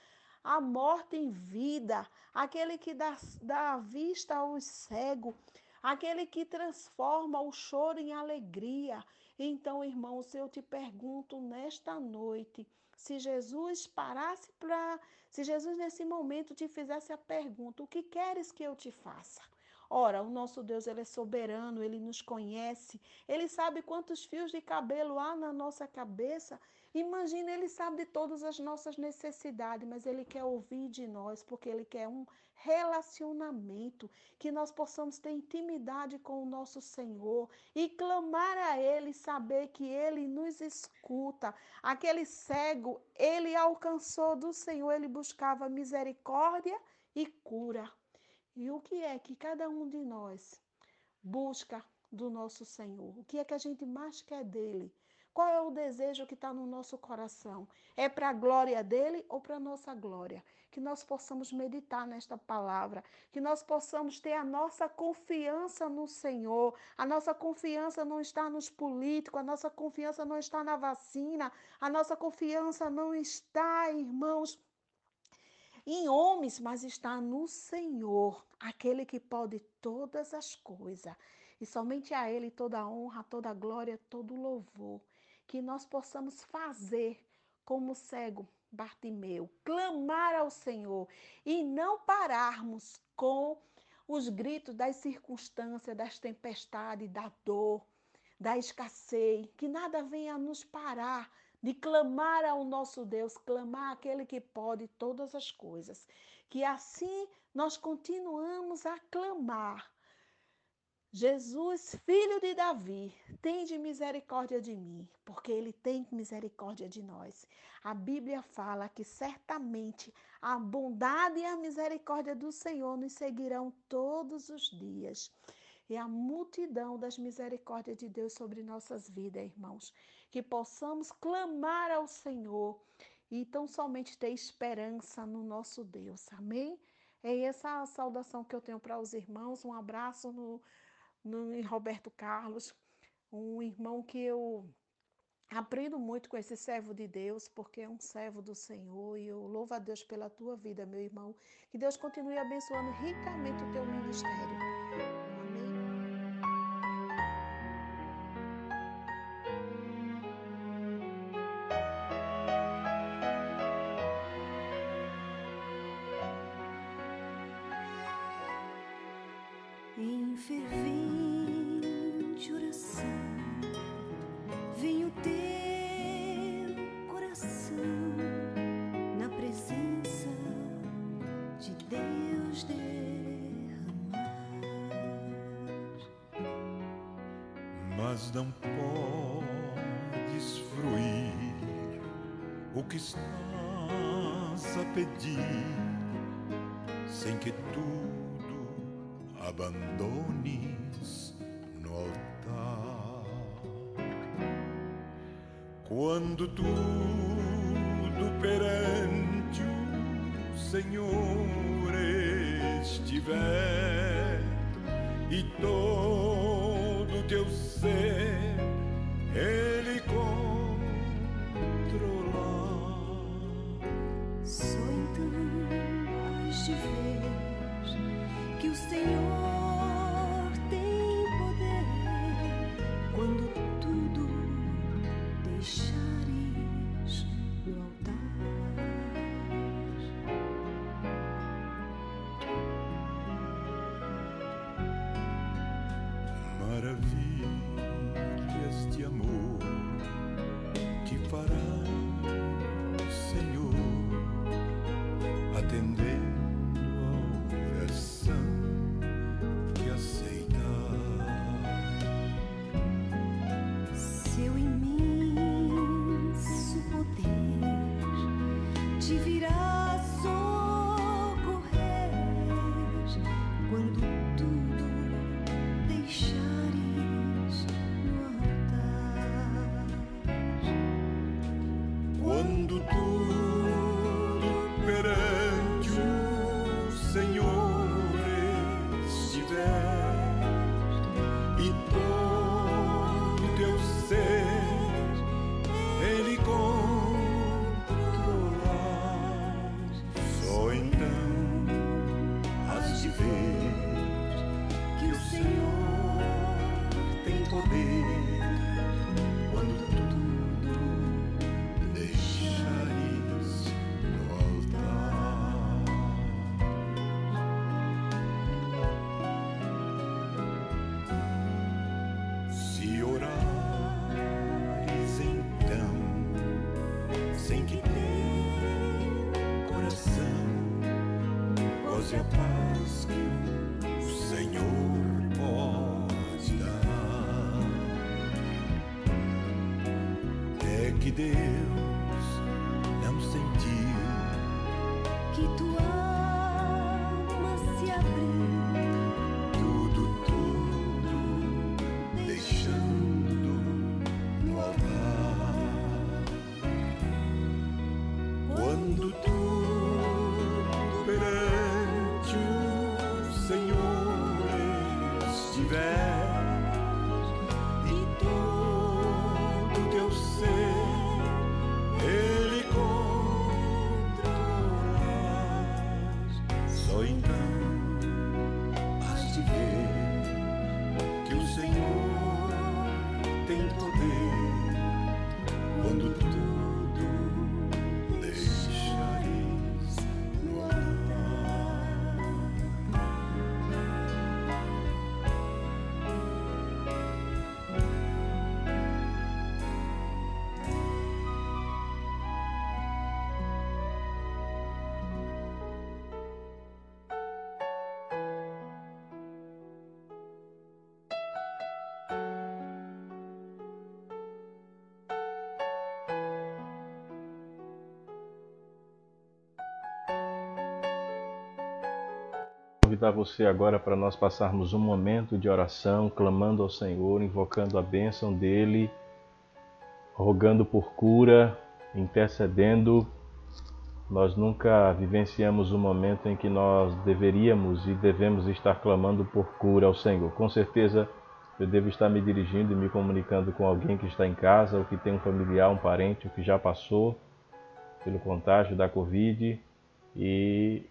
Speaker 6: a morte em vida, aquele que dá, dá vista aos cegos, aquele que transforma o choro em alegria. Então, irmãos, eu te pergunto nesta noite, se Jesus parasse para. Se Jesus nesse momento te fizesse a pergunta: o que queres que eu te faça? Ora, o nosso Deus, ele é soberano, ele nos conhece, ele sabe quantos fios de cabelo há na nossa cabeça. Imagina, ele sabe de todas as nossas necessidades, mas ele quer ouvir de nós, porque ele quer um relacionamento, que nós possamos ter intimidade com o nosso Senhor e clamar a ele, saber que ele nos escuta. Aquele cego, ele alcançou do Senhor, ele buscava misericórdia e cura. E o que é que cada um de nós busca do nosso Senhor? O que é que a gente mais quer dele? Qual é o desejo que está no nosso coração? É para a glória dele ou para a nossa glória? Que nós possamos meditar nesta palavra, que nós possamos ter a nossa confiança no Senhor. A nossa confiança não está nos políticos, a nossa confiança não está na vacina, a nossa confiança não está, irmãos, em homens, mas está no Senhor, aquele que pode todas as coisas. E somente a Ele toda a honra, toda a glória, todo o louvor. Que nós possamos fazer como cego Bartimeu, clamar ao Senhor e não pararmos com os gritos das circunstâncias, das tempestades, da dor, da escassez, que nada venha nos parar de clamar ao nosso Deus, clamar aquele que pode todas as coisas. Que assim nós continuamos a clamar Jesus, filho de Davi, tem de misericórdia de mim, porque ele tem misericórdia de nós. A Bíblia fala que certamente a bondade e a misericórdia do Senhor nos seguirão todos os dias. E a multidão das misericórdias de Deus sobre nossas vidas, irmãos. Que possamos clamar ao Senhor e tão somente ter esperança no nosso Deus. Amém? É essa a saudação que eu tenho para os irmãos. Um abraço no, em Roberto Carlos, um irmão que eu aprendo muito com esse servo de Deus, porque é um servo do Senhor, e eu louvo a Deus pela tua vida, meu irmão. Que Deus continue abençoando ricamente o teu ministério.
Speaker 7: Tem poder
Speaker 1: convidar você agora para nós passarmos um momento de oração, clamando ao Senhor, invocando a bênção dele, rogando por cura, intercedendo. Nós nunca vivenciamos um momento em que nós deveríamos e devemos estar clamando por cura ao Senhor. Com certeza, eu devo estar me dirigindo e me comunicando com alguém que está em casa, ou que tem um familiar, um parente, ou que já passou pelo contágio da Covid e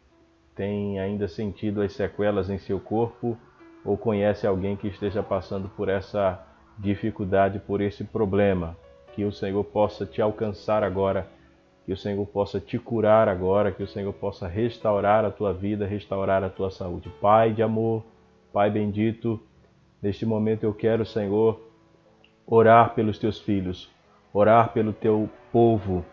Speaker 1: tem ainda sentido as sequelas em seu corpo ou conhece alguém que esteja passando por essa dificuldade, por esse problema. Que o Senhor possa te alcançar agora, que o Senhor possa te curar agora, que o Senhor possa restaurar a tua vida, restaurar a tua saúde. Pai de amor, Pai bendito, neste momento eu quero, Senhor, orar pelos teus filhos, orar pelo teu povo,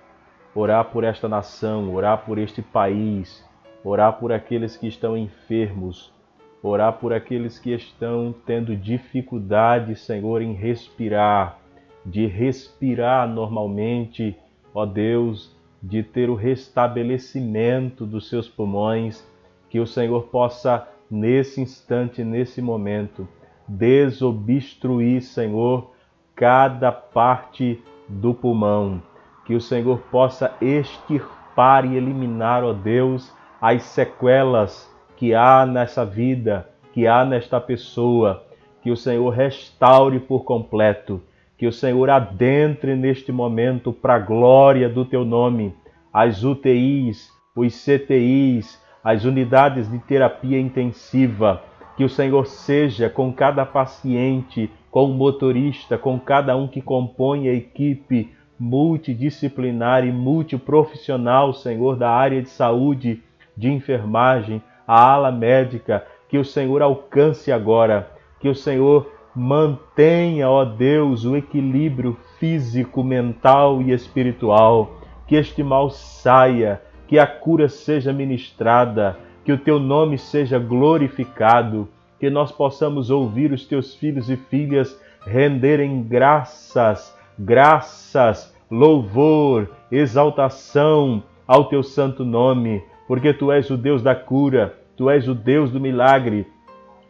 Speaker 1: orar por esta nação, orar por este país orar por aqueles que estão enfermos, orar por aqueles que estão tendo dificuldade, Senhor, em respirar, de respirar normalmente, ó Deus, de ter o restabelecimento dos seus pulmões, que o Senhor possa, nesse instante, nesse momento, desobstruir, Senhor, cada parte do pulmão, que o Senhor possa extirpar e eliminar, ó Deus, as sequelas que há nessa vida, que há nesta pessoa, que o Senhor restaure por completo, que o Senhor adentre neste momento para a glória do teu nome, as UTIs, os CTIs, as unidades de terapia intensiva, que o Senhor seja com cada paciente, com o motorista, com cada um que compõe a equipe multidisciplinar e multiprofissional, Senhor, da área de saúde de enfermagem, a ala médica, que o Senhor alcance agora, que o Senhor mantenha, ó Deus, o equilíbrio físico, mental e espiritual, que este mal saia, que a cura seja ministrada, que o teu nome seja glorificado, que nós possamos ouvir os teus filhos e filhas renderem graças, graças, louvor, exaltação ao teu santo nome porque tu és o Deus da cura, tu és o Deus do milagre,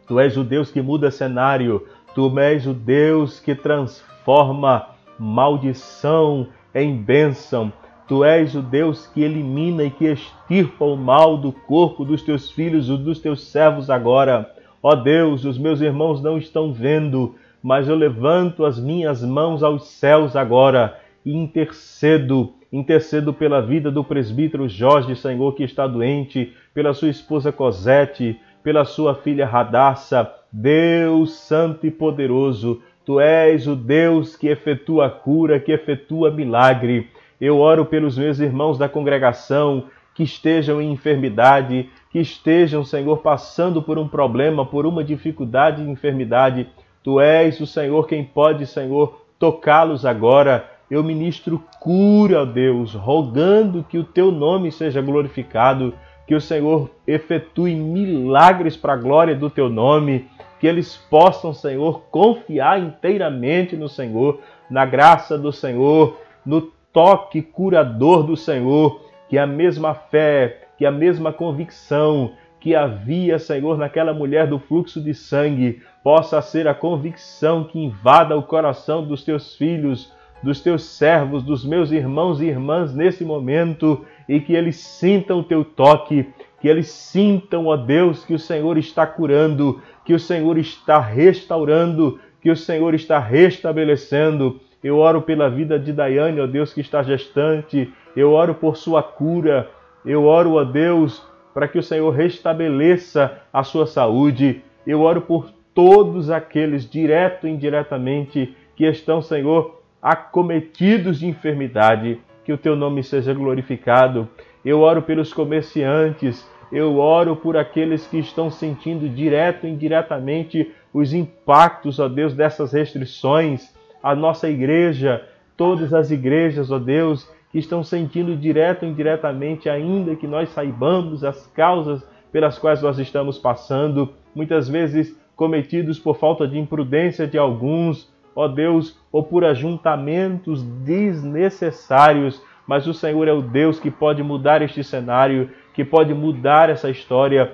Speaker 1: tu és o Deus que muda cenário, tu és o Deus que transforma maldição em bênção. Tu és o Deus que elimina e que extirpa o mal do corpo dos teus filhos e dos teus servos agora. Ó Deus, os meus irmãos não estão vendo, mas eu levanto as minhas mãos aos céus agora e intercedo Intercedo pela vida do presbítero Jorge, Senhor, que está doente, pela sua esposa Cosete, pela sua filha Radassa. Deus Santo e Poderoso, Tu és o Deus que efetua cura, que efetua milagre. Eu oro pelos meus irmãos da congregação que estejam em enfermidade, que estejam, Senhor, passando por um problema, por uma dificuldade de enfermidade. Tu és o Senhor quem pode, Senhor, tocá-los agora eu ministro cura, Deus, rogando que o teu nome seja glorificado, que o Senhor efetue milagres para a glória do teu nome, que eles possam, Senhor, confiar inteiramente no Senhor, na graça do Senhor, no toque curador do Senhor, que a mesma fé, que a mesma convicção que havia, Senhor, naquela mulher do fluxo de sangue, possa ser a convicção que invada o coração dos teus filhos dos teus servos, dos meus irmãos e irmãs nesse momento e que eles sintam o teu toque, que eles sintam, ó Deus, que o Senhor está curando, que o Senhor está restaurando, que o Senhor está restabelecendo. Eu oro pela vida de Daiane, ó Deus, que está gestante. Eu oro por sua cura. Eu oro, ó Deus, para que o Senhor restabeleça a sua saúde. Eu oro por todos aqueles, direto e indiretamente, que estão, Senhor, acometidos de enfermidade, que o teu nome seja glorificado. Eu oro pelos comerciantes, eu oro por aqueles que estão sentindo direto e indiretamente os impactos, ó Deus, dessas restrições. A nossa igreja, todas as igrejas, ó Deus, que estão sentindo direto e indiretamente, ainda que nós saibamos as causas pelas quais nós estamos passando, muitas vezes cometidos por falta de imprudência de alguns, ó Deus, ou por ajuntamentos desnecessários, mas o Senhor é o Deus que pode mudar este cenário, que pode mudar essa história.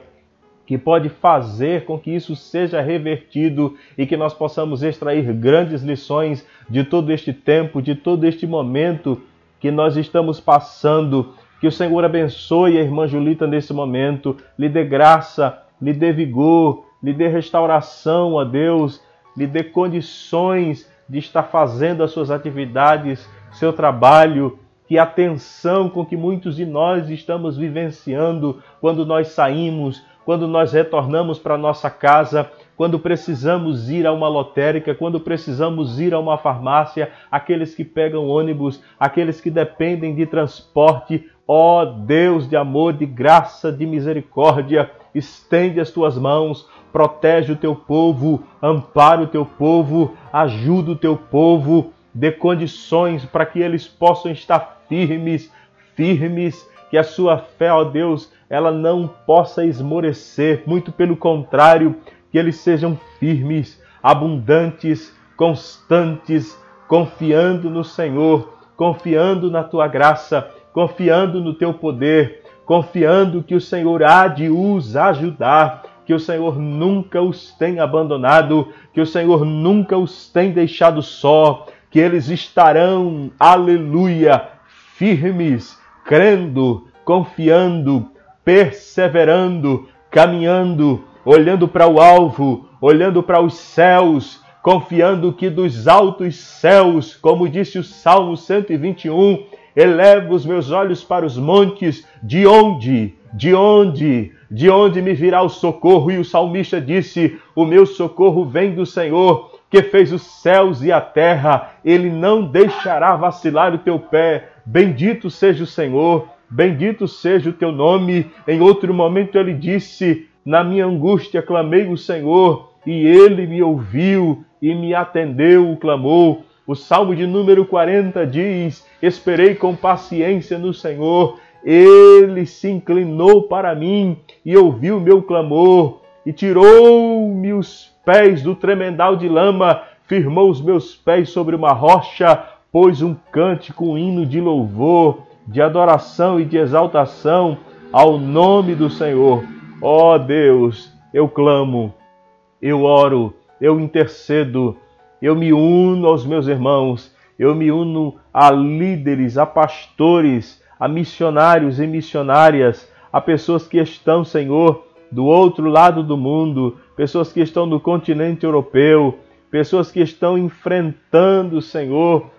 Speaker 1: que pode fazer com que isso seja revertido e que nós possamos extrair grandes lições de todo este tempo, de todo este momento que nós estamos passando. Que o Senhor abençoe a irmã Julita nesse momento, lhe dê graça, lhe dê vigor, lhe dê restauração, ó Deus, lhe dê condições de estar fazendo as suas atividades, seu trabalho, que a tensão com que muitos de nós estamos vivenciando quando nós saímos, quando nós retornamos para nossa casa, quando precisamos ir a uma lotérica, quando precisamos ir a uma farmácia, aqueles que pegam ônibus, aqueles que dependem de transporte, ó Deus de amor, de graça, de misericórdia, estende as tuas mãos, protege o teu povo, ampara o teu povo, ajuda o teu povo, dê condições para que eles possam estar firmes, firmes, que a sua fé, ó Deus, ela não possa esmorecer, muito pelo contrário, que eles sejam firmes, abundantes, constantes, confiando no Senhor, confiando na tua graça, confiando no teu poder, confiando que o Senhor há de os ajudar, que o Senhor nunca os tem abandonado, que o Senhor nunca os tem deixado só, que eles estarão, aleluia, firmes, crendo, confiando, perseverando, caminhando, olhando para o alvo, olhando para os céus, confiando que dos altos céus, como disse o Salmo 121, elevo os meus olhos para os montes, de onde, de onde, de onde me virá o socorro? E o salmista disse: O meu socorro vem do Senhor, que fez os céus e a terra, ele não deixará vacilar o teu pé. Bendito seja o Senhor, bendito seja o teu nome. Em outro momento ele disse: Na minha angústia clamei o Senhor, e ele me ouviu e me atendeu o clamor. O Salmo de número 40 diz: Esperei com paciência no Senhor, ele se inclinou para mim e ouviu meu clamor, e tirou-me os pés do tremendal de lama, firmou os meus pés sobre uma rocha, pôs um cântico, um hino de louvor, de adoração e de exaltação ao nome do Senhor. Ó oh Deus, eu clamo, eu oro, eu intercedo, eu me uno aos meus irmãos, eu me uno a líderes, a pastores, a missionários e missionárias, a pessoas que estão, Senhor, do outro lado do mundo, pessoas que estão no continente europeu, pessoas que estão enfrentando, Senhor,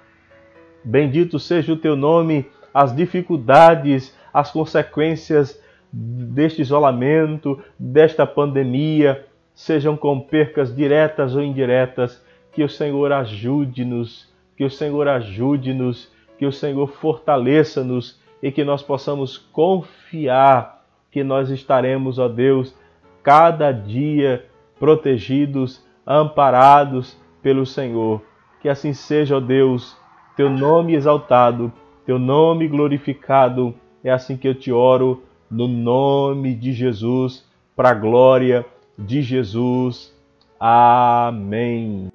Speaker 1: bendito seja o teu nome, as dificuldades, as consequências deste isolamento, desta pandemia, sejam com percas diretas ou indiretas, que o Senhor ajude-nos, que o Senhor ajude-nos, que o Senhor fortaleça-nos e que nós possamos confiar que nós estaremos, ó Deus, cada dia protegidos, amparados pelo Senhor. Que assim seja, ó Deus, teu nome exaltado, teu nome glorificado. É assim que eu te oro, no nome de Jesus, para a glória de Jesus. Amém.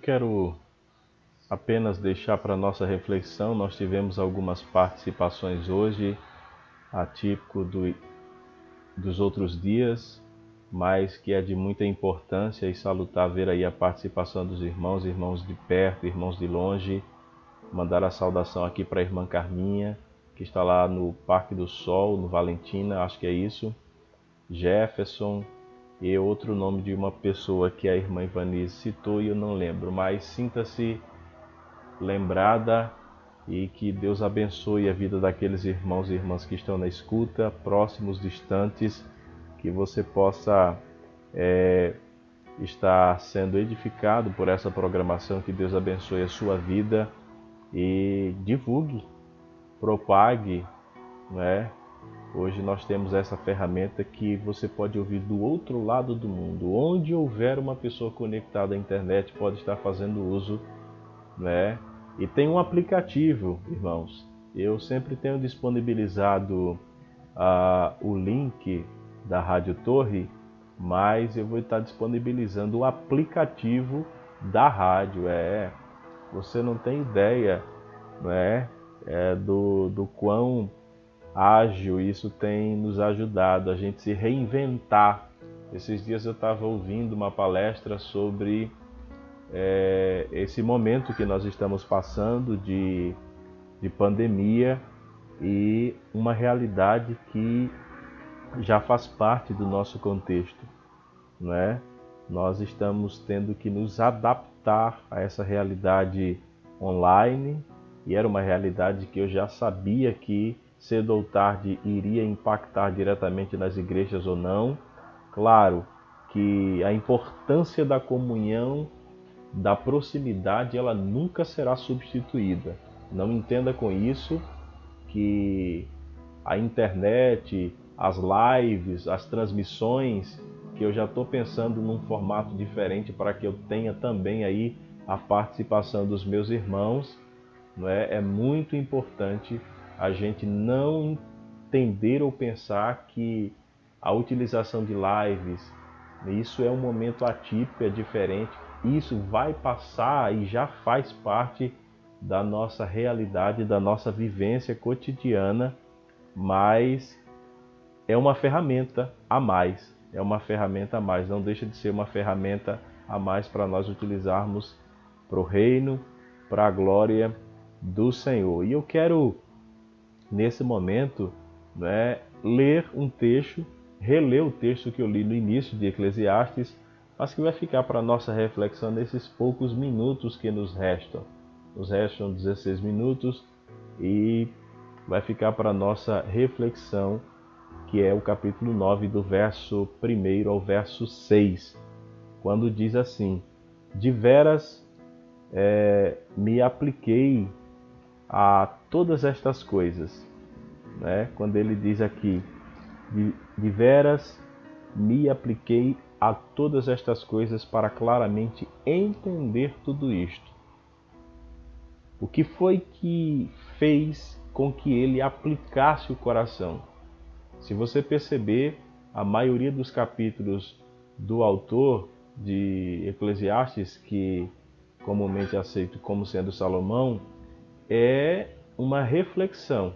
Speaker 1: Quero apenas deixar para nossa reflexão. Nós tivemos algumas participações hoje, atípico do, dos outros dias, mas que é de muita importância e salutar ver aí a participação dos irmãos, irmãos de perto, irmãos de longe. Mandar a saudação aqui para a irmã Carminha, que está lá no Parque do Sol, no Valentina, acho que é isso. Jefferson, e outro nome de uma pessoa que a irmã Ivanise citou e eu não lembro, mas sinta-se lembrada e que Deus abençoe a vida daqueles irmãos e irmãs que estão na escuta, próximos, distantes, que você possa é, estar sendo edificado por essa programação, que Deus abençoe a sua vida e divulgue, propague, né? Hoje nós temos essa ferramenta que você pode ouvir do outro lado do mundo. Onde houver uma pessoa conectada à internet, pode estar fazendo uso, né? E tem um aplicativo, irmãos. Eu sempre tenho disponibilizado ah, o link da Rádio Torre, mas eu vou estar disponibilizando o aplicativo da rádio. É, você não tem ideia, né? É, do, do quão ágil, isso tem nos ajudado a gente se reinventar. Esses dias eu estava ouvindo uma palestra sobre é, esse momento que nós estamos passando de, de pandemia e uma realidade que já faz parte do nosso contexto, não é? Nós estamos tendo que nos adaptar a essa realidade online e era uma realidade que eu já sabia que cedo ou tarde iria impactar diretamente nas igrejas ou não. Claro que a importância da comunhão, da proximidade, ela nunca será substituída. Não entenda com isso que a internet, as lives, as transmissões, que eu já estou pensando num formato diferente para que eu tenha também aí a participação dos meus irmãos, não é? É muito importante a gente não entender ou pensar que a utilização de lives, isso é um momento atípico, é diferente. Isso vai passar e já faz parte da nossa realidade, da nossa vivência cotidiana, mas é uma ferramenta a mais. É uma ferramenta a mais, não deixa de ser uma ferramenta a mais para nós utilizarmos para o reino, para a glória do Senhor. E eu quero, nesse momento, né, ler um texto, reler o texto que eu li no início de Eclesiastes, mas que vai ficar para nossa reflexão nesses poucos minutos que nos restam. Nos restam 16 minutos e vai ficar para nossa reflexão, que é o capítulo 9, do verso 1 ao verso 6, quando diz assim: De veras é, me apliquei a todas estas coisas. Né? Quando ele diz aqui, de, veras me apliquei a todas estas coisas para claramente entender tudo isto. O que foi que fez com que ele aplicasse o coração? Se você perceber, a maioria dos capítulos do autor de Eclesiastes, que comumente aceito como sendo Salomão, é uma reflexão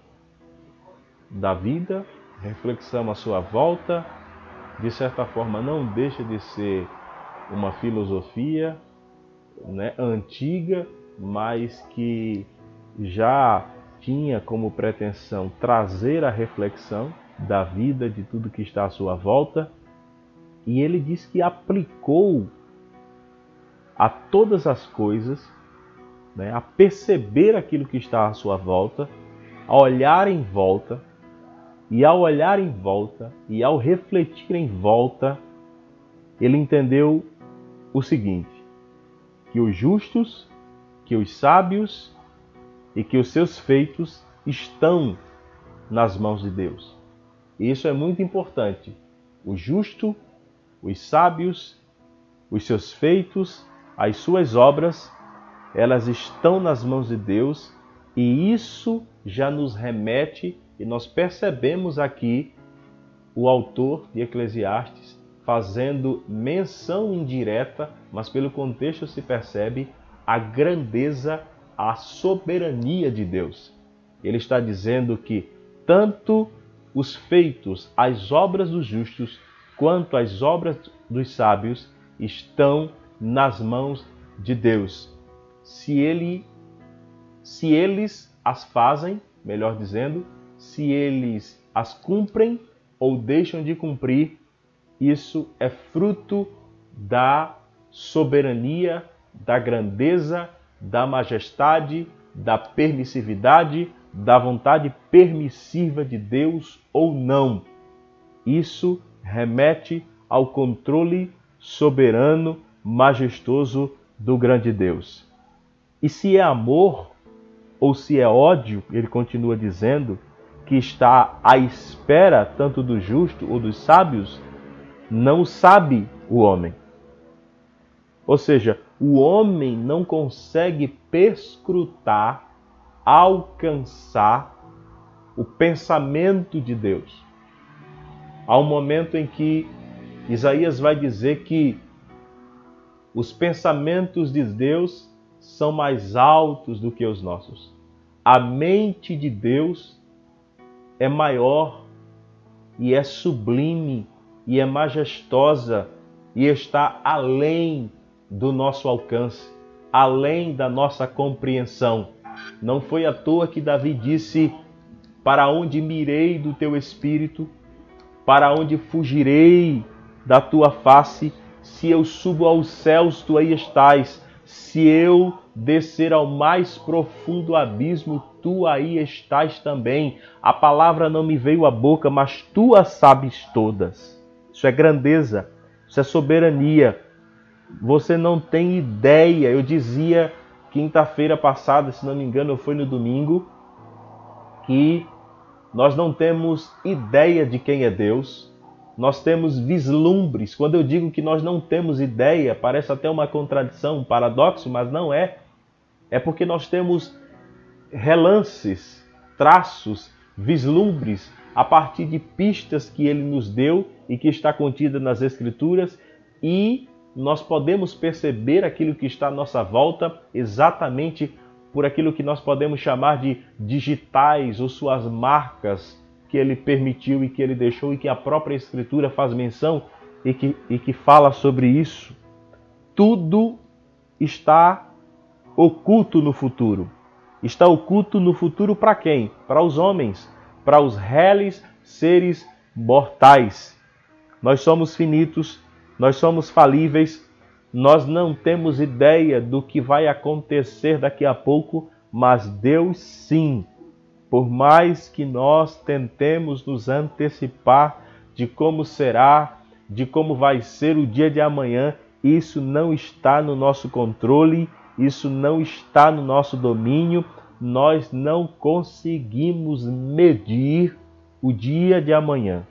Speaker 1: da vida, reflexão à sua volta, de certa forma não deixa de ser uma filosofia né, antiga, mas que já tinha como pretensão trazer a reflexão da vida, de tudo que está à sua volta, e ele diz que aplicou a todas as coisas né, a perceber aquilo que está à sua volta, a olhar em volta, e ao olhar em volta e ao refletir em volta, ele entendeu o seguinte: que os justos, que os sábios e que os seus feitos estão nas mãos de Deus. E isso é muito importante. O justo, os sábios, os seus feitos, as suas obras elas estão nas mãos de Deus e isso já nos remete e nós percebemos aqui o autor de Eclesiastes fazendo menção indireta, mas pelo contexto se percebe a grandeza, a soberania de Deus. Ele está dizendo que tanto os feitos, as obras dos justos, quanto as obras dos sábios estão nas mãos de Deus se ele se eles as fazem, melhor dizendo, se eles as cumprem ou deixam de cumprir, isso é fruto da soberania, da grandeza, da majestade, da permissividade, da vontade permissiva de Deus ou não. Isso remete ao controle soberano, majestoso do grande Deus. E se é amor ou se é ódio, ele continua dizendo, que está à espera tanto do justo ou dos sábios, não sabe o homem. Ou seja, o homem não consegue perscrutar, alcançar o pensamento de Deus. Há um momento em que Isaías vai dizer que os pensamentos de Deus são mais altos do que os nossos. A mente de Deus é maior e é sublime e é majestosa e está além do nosso alcance, além da nossa compreensão. Não foi à toa que Davi disse: Para onde mirei do teu espírito? Para onde fugirei da tua face? Se eu subo aos céus, tu aí estás se eu descer ao mais profundo abismo, tu aí estás também. A palavra não me veio à boca, mas tu a sabes todas. Isso é grandeza, isso é soberania. Você não tem ideia. Eu dizia quinta-feira passada, se não me engano, foi no domingo, que nós não temos ideia de quem é Deus nós temos vislumbres. Quando eu digo que nós não temos ideia, parece até uma contradição, um paradoxo, mas não é. É porque nós temos relances, traços, vislumbres a partir de pistas que ele nos deu e que está contida nas escrituras e nós podemos perceber aquilo que está à nossa volta exatamente por aquilo que nós podemos chamar de digitais ou suas marcas que ele permitiu e que ele deixou e que a própria Escritura faz menção e que, e que fala sobre isso. Tudo está oculto no futuro. Está oculto no futuro para quem? Para os homens, para os reles seres mortais. Nós somos finitos, nós somos falíveis, nós não temos ideia do que vai acontecer daqui a pouco, mas Deus sim. Por mais que nós tentemos nos antecipar de como será, de como vai ser o dia de amanhã, isso não está no nosso controle, isso não está no nosso domínio, nós não conseguimos medir o dia de amanhã.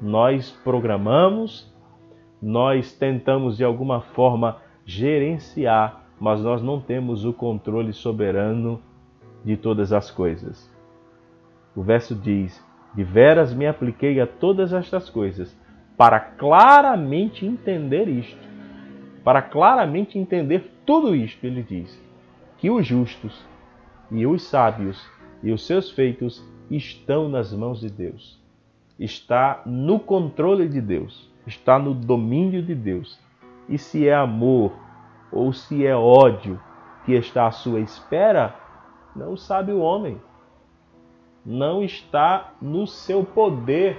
Speaker 1: Nós programamos, nós tentamos de alguma forma gerenciar, mas nós não temos o controle soberano de todas as coisas. O verso diz: De veras me apliquei a todas estas coisas, para claramente entender isto. Para claramente entender tudo isto, ele diz: que os justos e os sábios e os seus feitos estão nas mãos de Deus. Está no controle de Deus, está no domínio de Deus. E se é amor ou se é ódio que está à sua espera, não sabe o homem. Não está no seu poder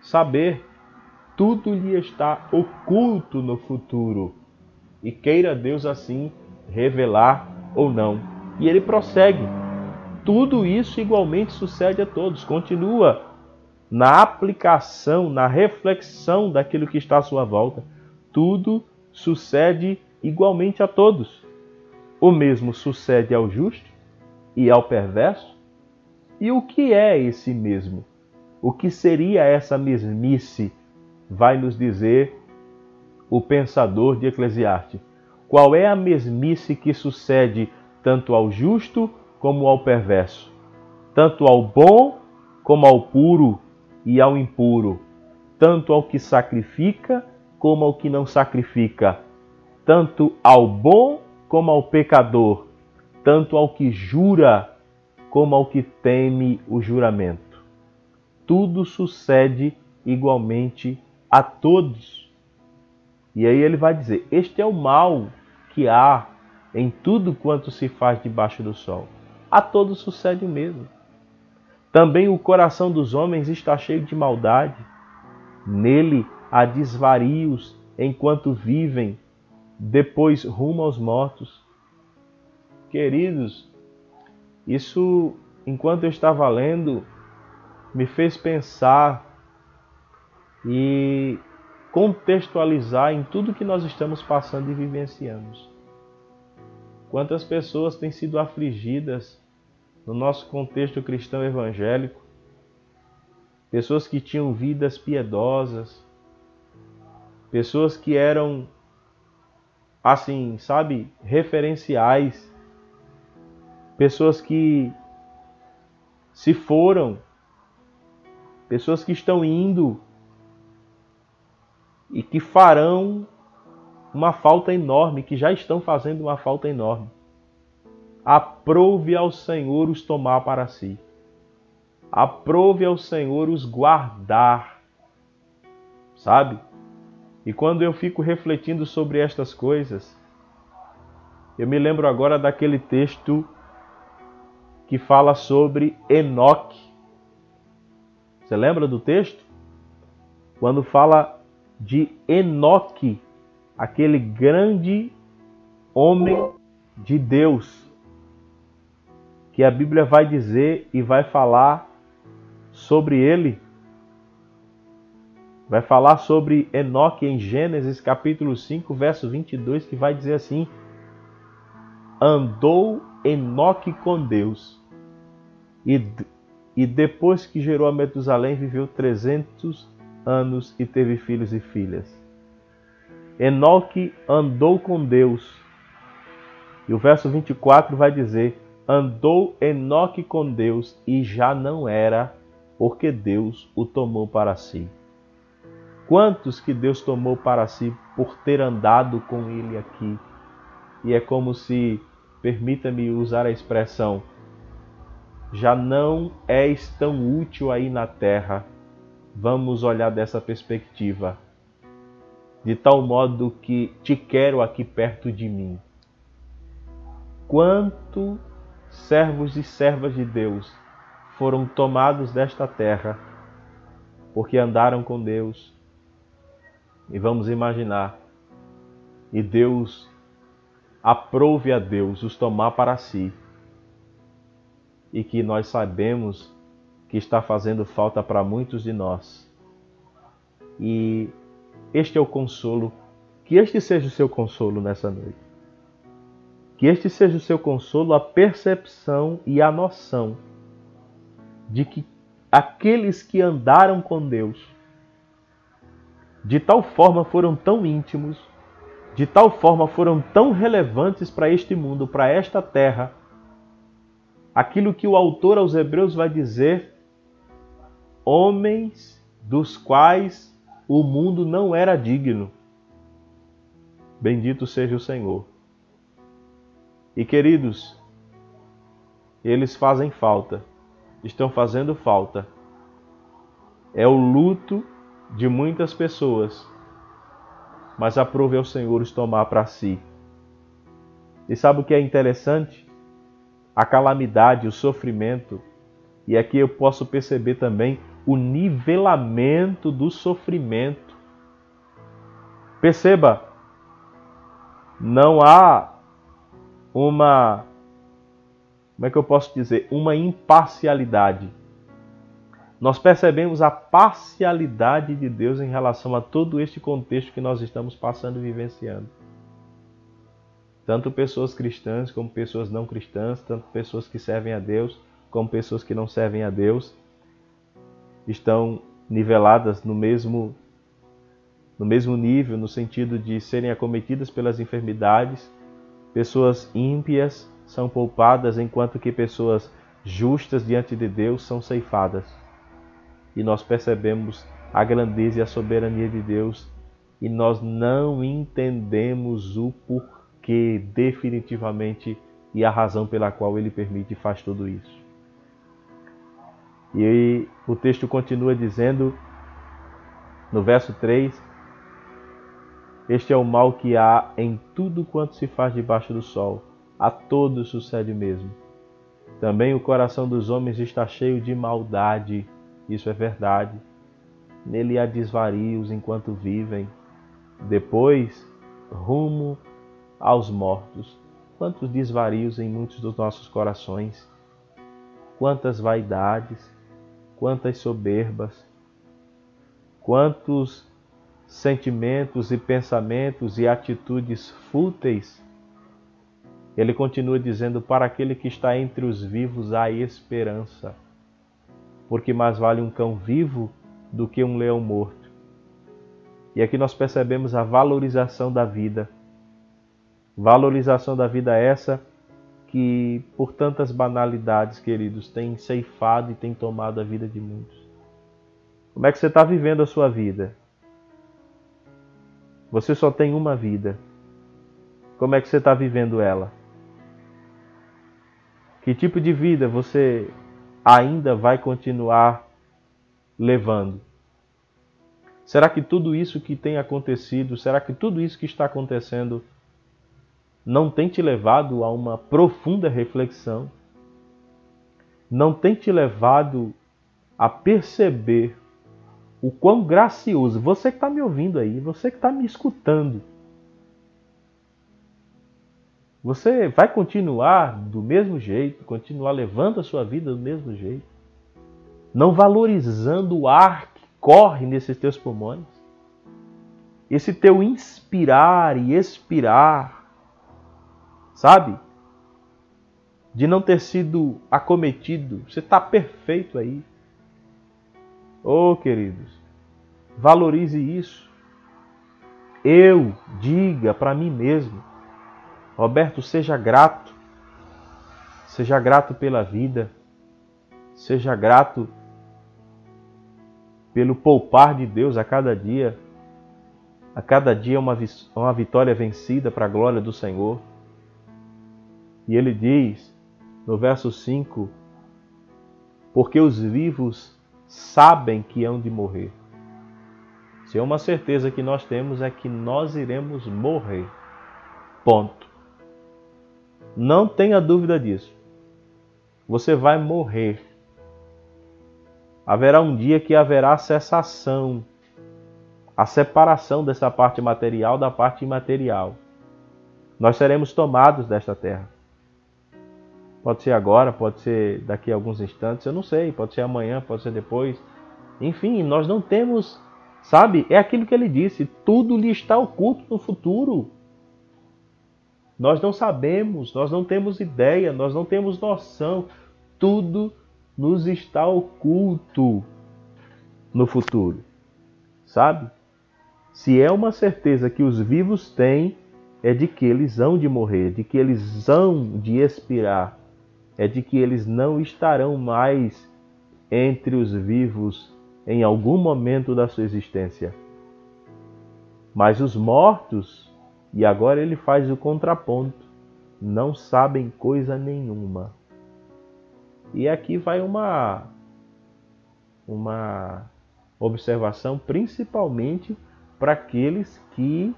Speaker 1: saber. Tudo lhe está oculto no futuro. E queira Deus assim revelar ou não. E ele prossegue. Tudo isso igualmente sucede a todos. Continua na aplicação, na reflexão daquilo que está à sua volta. Tudo sucede igualmente a todos. O mesmo sucede ao justo e ao perverso. E o que é esse mesmo? O que seria essa mesmice? Vai nos dizer o pensador de Eclesiastes. Qual é a mesmice que sucede tanto ao justo como ao perverso, tanto ao bom como ao puro e ao impuro, tanto ao que sacrifica como ao que não sacrifica, tanto ao bom como ao pecador, tanto ao que jura como ao que teme o juramento. Tudo sucede igualmente a todos. E aí ele vai dizer: Este é o mal que há em tudo quanto se faz debaixo do sol. A todos sucede o mesmo. Também o coração dos homens está cheio de maldade. Nele há desvarios enquanto vivem, depois rumo aos mortos. Queridos, isso, enquanto eu estava lendo, me fez pensar e contextualizar em tudo que nós estamos passando e vivenciamos. Quantas pessoas têm sido afligidas no nosso contexto cristão evangélico? Pessoas que tinham vidas piedosas, pessoas que eram, assim, sabe, referenciais, pessoas que se foram, pessoas que estão indo e que farão uma falta enorme, que já estão fazendo uma falta enorme. Aprove ao Senhor os tomar para si. Aprove ao Senhor os guardar. Sabe? E quando eu fico refletindo sobre estas coisas, eu me lembro agora daquele texto que fala sobre Enoque. Você lembra do texto? Quando fala de Enoque, aquele grande homem de Deus, que a Bíblia vai dizer e vai falar sobre ele. Vai falar sobre Enoque em Gênesis capítulo 5, verso 22, que vai dizer assim: Andou Enoque com Deus, e, e depois que gerou a Metusalém, viveu 300 anos e teve filhos e filhas. Enoque andou com Deus. E o verso 24 vai dizer: Andou Enoque com Deus e já não era, porque Deus o tomou para si. Quantos que Deus tomou para si por ter andado com ele aqui? E é como se, permita-me usar a expressão, já não és tão útil aí na terra. Vamos olhar dessa perspectiva. De tal modo que te quero aqui perto de mim. Quanto servos e servas de Deus foram tomados desta terra porque andaram com Deus. E vamos imaginar, e Deus aprove a Deus os tomar para si e que nós sabemos que está fazendo falta para muitos de nós. E este é o consolo, que este seja o seu consolo nessa noite. Que este seja o seu consolo, a percepção e a noção de que aqueles que andaram com Deus, de tal forma foram tão íntimos, de tal forma foram tão relevantes para este mundo, para esta terra, aquilo que o autor aos Hebreus vai dizer: homens dos quais o mundo não era digno. Bendito seja o Senhor. E queridos, eles fazem falta, estão fazendo falta. É o luto de muitas pessoas, mas aprove ao Senhor os tomar para si. E sabe o que é interessante? a calamidade, o sofrimento. E aqui eu posso perceber também o nivelamento do sofrimento. Perceba, não há uma como é que eu posso dizer, uma imparcialidade. Nós percebemos a parcialidade de Deus em relação a todo este contexto que nós estamos passando e vivenciando. Tanto pessoas cristãs como pessoas não cristãs, tanto pessoas que servem a Deus como pessoas que não servem a Deus, estão niveladas no mesmo no mesmo nível, no sentido de serem acometidas pelas enfermidades. Pessoas ímpias são poupadas, enquanto que pessoas justas diante de Deus são ceifadas. E nós percebemos a grandeza e a soberania de Deus e nós não entendemos o porquê definitivamente e a razão pela qual ele permite e faz tudo isso. E o texto continua dizendo, no verso 3, Este é o mal que há em tudo quanto se faz debaixo do sol, a todos sucede mesmo. Também o coração dos homens está cheio de maldade, isso é verdade. Nele há desvarios enquanto vivem. Depois, rumo aos mortos. Quantos desvarios em muitos dos nossos corações, quantas vaidades, quantas soberbas, quantos sentimentos e pensamentos e atitudes fúteis. Ele continua dizendo: Para aquele que está entre os vivos há esperança, porque mais vale um cão vivo do que um leão morto. E aqui nós percebemos a valorização da vida Valorização da vida essa que, por tantas banalidades, queridos, tem ceifado e tem tomado a vida de muitos. Como é que você está vivendo a sua vida? Você só tem uma vida. Como é que você está vivendo ela? Que tipo de vida você ainda vai continuar levando? Será que tudo isso que tem acontecido, será que tudo isso que está acontecendo não tem te levado a uma profunda reflexão, não tem te levado a perceber o quão gracioso, você que está me ouvindo aí, você que está me escutando, você vai continuar do mesmo jeito, continuar levando a sua vida do mesmo jeito, não valorizando o ar que corre nesses teus pulmões, esse teu inspirar e expirar, sabe? De não ter sido acometido. Você está perfeito aí. Oh, queridos, valorize isso. Eu diga para mim mesmo, Roberto, seja grato. Seja grato pela vida. Seja grato pelo poupar de Deus a cada dia. A cada dia uma, uma vitória vencida para a glória do Senhor. E ele diz no verso 5: porque os vivos sabem que hão de morrer. Se é uma certeza que nós temos é que nós iremos morrer. Ponto. Não tenha dúvida disso. Você vai morrer. Haverá um dia que haverá cessação, a separação dessa parte material da parte imaterial. Nós seremos tomados desta terra. Pode ser agora, pode ser daqui a alguns instantes, eu não sei, pode ser amanhã, pode ser depois. Enfim, nós não temos, sabe? É aquilo que ele disse: tudo lhe está oculto no futuro. Nós não sabemos, nós não temos ideia, nós não temos noção. Tudo nos está oculto no futuro. Sabe? Se é uma certeza que os vivos têm, é de que eles hão de morrer, de que eles hão de expirar, é de que eles não estarão mais entre os vivos em algum momento da sua existência. Mas os mortos, e agora ele faz o contraponto, não sabem coisa nenhuma. E aqui vai uma uma observação principalmente para aqueles que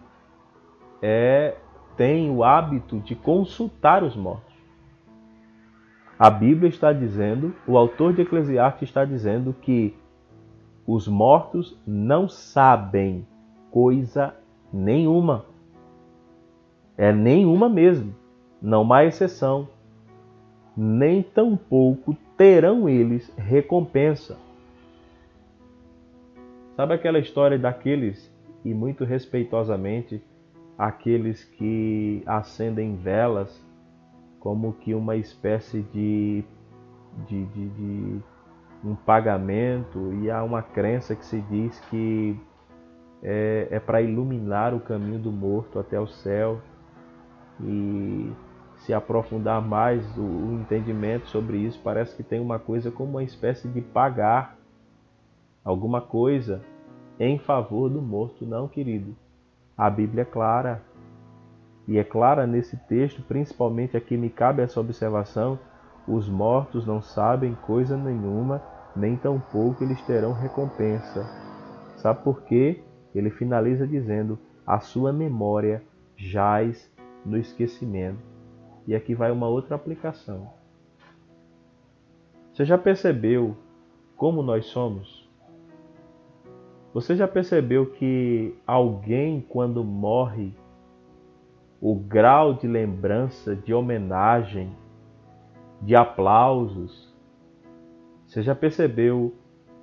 Speaker 1: é, têm o hábito de consultar os mortos. A Bíblia está dizendo, o autor de Eclesiastes está dizendo que os mortos não sabem coisa nenhuma. É nenhuma mesmo. Não há exceção. Nem tampouco terão eles recompensa. Sabe aquela história daqueles, e muito respeitosamente, aqueles que acendem velas como que uma espécie de, de, de, de um pagamento, e há uma crença que se diz que é, é para iluminar o caminho do morto até o céu e se aprofundar mais o, o, entendimento sobre isso, parece que tem uma coisa como uma espécie de pagar alguma coisa em favor do morto. Não, querido. A Bíblia é clara. E é clara nesse texto, principalmente aqui me cabe essa observação: os mortos não sabem coisa nenhuma, nem tampouco eles terão recompensa. Sabe por quê? Ele finaliza dizendo: a sua memória jaz no esquecimento. E aqui vai uma outra aplicação. Você já percebeu como nós somos? Você já percebeu que alguém, quando morre, o grau de lembrança, de homenagem, de aplausos, você já percebeu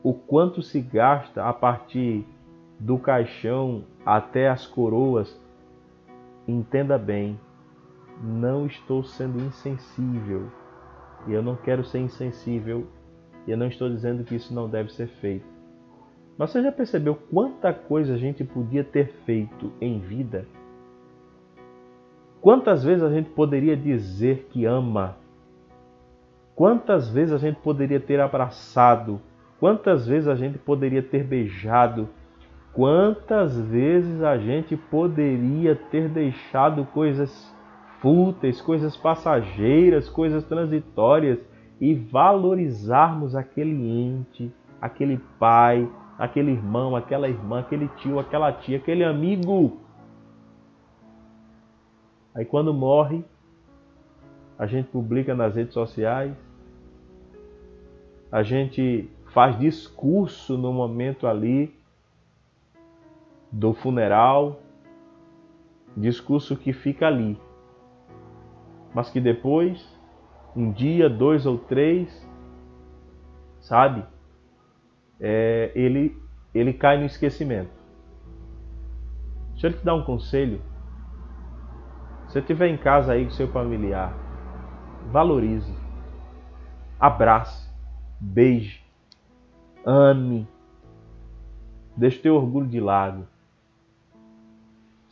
Speaker 1: o quanto se gasta a partir do caixão até as coroas? Entenda bem, não estou sendo insensível e eu não quero ser insensível e eu não estou dizendo que isso não deve ser feito. Mas você já percebeu quanta coisa a gente podia ter feito em vida? Quantas vezes a gente poderia dizer que ama? Quantas vezes a gente poderia ter abraçado? Quantas vezes a gente poderia ter beijado? Quantas vezes a gente poderia ter deixado coisas fúteis, coisas passageiras, coisas transitórias e valorizarmos aquele ente, aquele pai, aquele irmão, aquela irmã, aquele tio, aquela tia, aquele amigo. Aí quando morre, a gente publica nas redes sociais, a gente faz discurso no momento ali do funeral, discurso que fica ali, mas que depois, um dia, dois ou três, sabe? é, ele, ele cai no esquecimento. Deixa eu te dar um conselho. Se você estiver em casa aí com seu familiar, valorize, abrace, beije, ame, deixe teu orgulho de lado.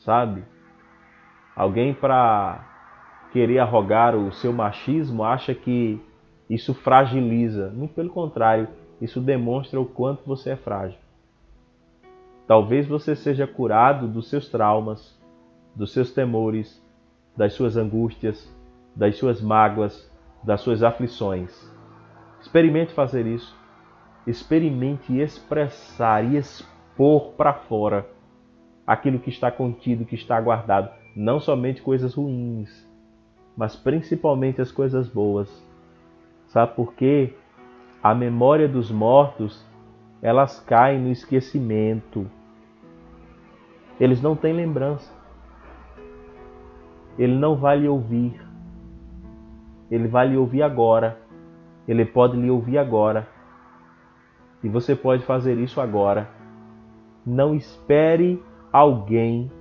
Speaker 1: Sabe? Alguém para querer arrogar o seu machismo acha que isso fragiliza. Muito pelo contrário, isso demonstra o quanto você é frágil. Talvez você seja curado dos seus traumas, dos seus temores, das suas angústias, das suas mágoas, das suas aflições. Experimente fazer isso. Experimente expressar e expor para fora aquilo que está contido, que está guardado. Não somente coisas ruins, mas principalmente as coisas boas. Sabe por quê? A memória dos mortos, elas caem no esquecimento. Eles não têm lembrança. Ele não vai lhe ouvir. Ele vai lhe ouvir agora. Ele pode lhe ouvir agora. E você pode fazer isso agora. Não espere alguém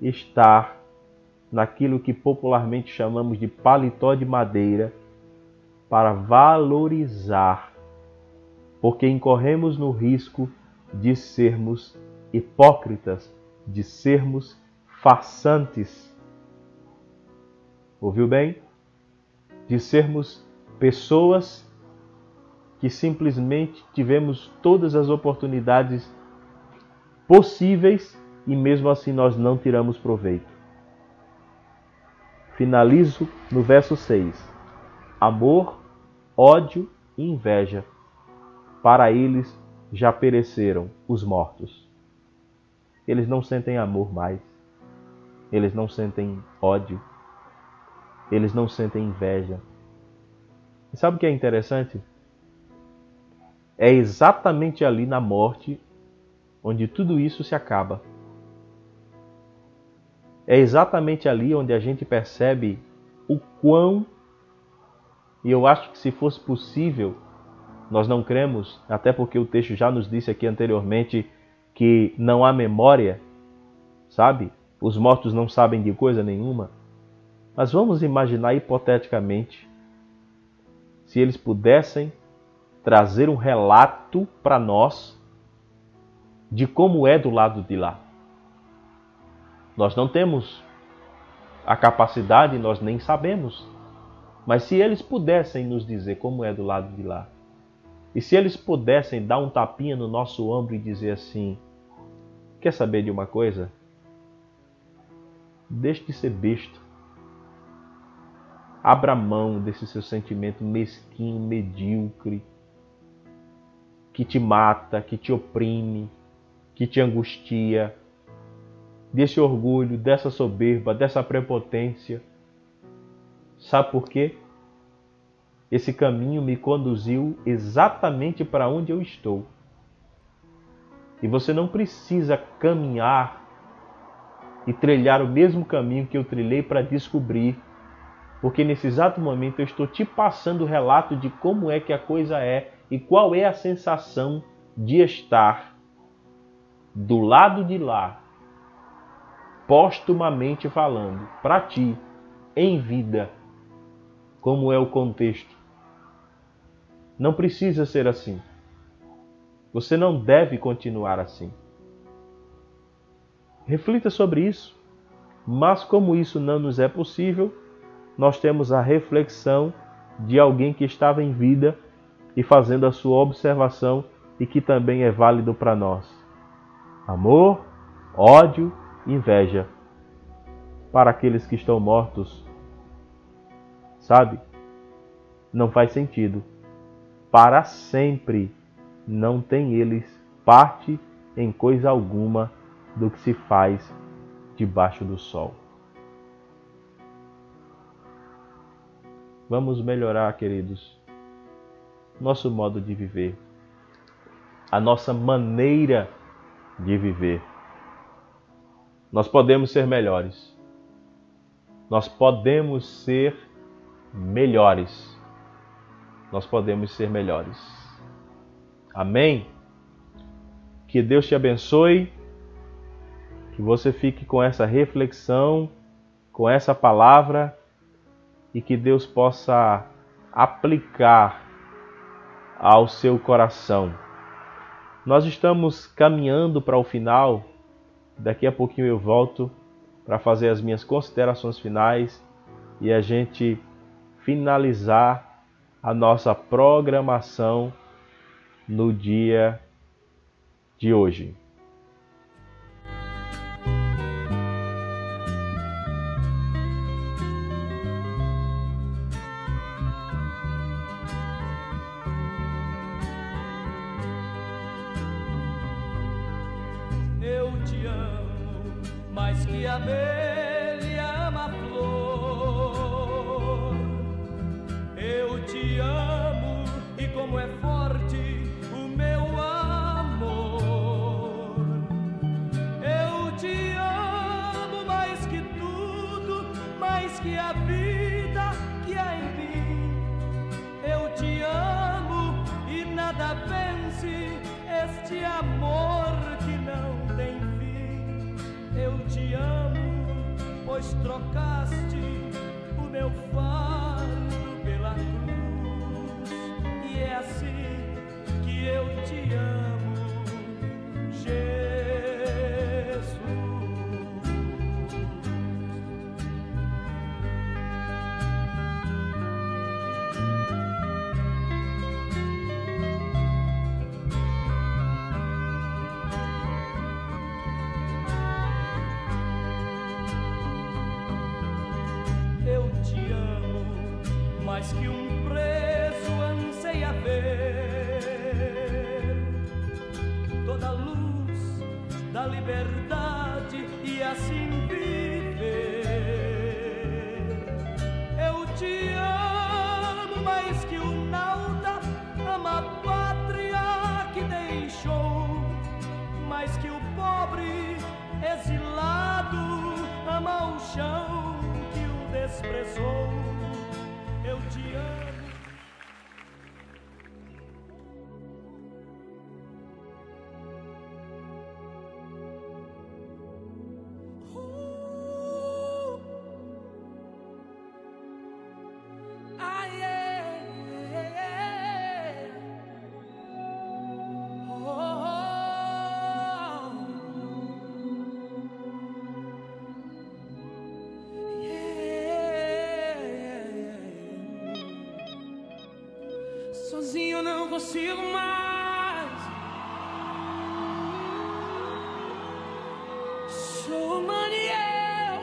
Speaker 1: estar naquilo que popularmente chamamos de paletó de madeira para valorizar, porque incorremos no risco de sermos hipócritas, de sermos farsantes. Ouviu bem? De sermos pessoas que simplesmente tivemos todas as oportunidades possíveis e mesmo assim nós não tiramos proveito. Finalizo no verso 6. Amor, ódio e inveja. Para eles já pereceram os mortos. Eles não sentem amor mais. Eles não sentem ódio. Eles não sentem inveja. E sabe o que é interessante? É exatamente ali na morte onde tudo isso se acaba. É exatamente ali onde a gente percebe o quão, e eu acho que se fosse possível, nós não cremos, até porque o texto já nos disse aqui anteriormente que não há memória, sabe? Os mortos não sabem de coisa nenhuma. Mas vamos imaginar hipoteticamente se eles pudessem trazer um relato para nós de como é do lado de lá. Nós não temos a capacidade, nós nem sabemos. Mas se eles pudessem nos dizer como é do lado de lá, e se eles pudessem dar um tapinha no nosso ombro e dizer assim: Quer saber de uma coisa? Deixe de ser besta. Abra mão desse seu sentimento mesquinho, medíocre, que te mata, que te oprime, que te angustia, desse orgulho, dessa soberba, dessa prepotência. Sabe por quê? Esse caminho me conduziu exatamente para onde eu estou. E você não precisa caminhar e trilhar o mesmo caminho que eu trilhei para descobrir, porque nesse exato momento eu estou te passando o relato de como é que a coisa é e qual é a sensação de estar do lado de lá, postumamente falando, para ti, em vida, como é o contexto. Não precisa ser assim. Você não deve continuar assim. Reflita sobre isso. Mas como isso não nos é possível, nós temos a reflexão de alguém que estava em vida e fazendo a sua observação e que também é válido para nós. Amor, ódio, inveja para aqueles que estão mortos. Sabe? Não faz sentido. Para sempre não tem eles parte em coisa alguma do que se faz debaixo do sol. Vamos melhorar, queridos, nosso modo de viver, a nossa maneira de viver. Nós podemos ser melhores. Nós podemos ser melhores. Nós podemos ser melhores. Amém? Que Deus te abençoe. Que você fique com essa reflexão, com essa palavra e que Deus possa aplicar ao seu coração. Nós estamos caminhando para o final. Daqui a pouquinho eu volto para fazer as minhas considerações finais e a gente finalizar a nossa programação no dia de hoje.
Speaker 2: Mais pois trocaste o meu fardo mais que um consigo mais. Sou eu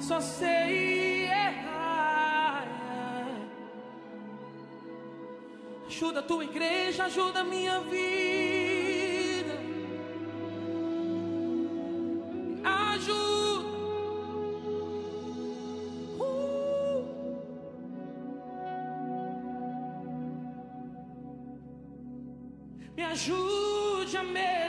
Speaker 2: só sei errar. Ajuda a tua igreja, ajuda a minha vida. Me ajude a melhorar.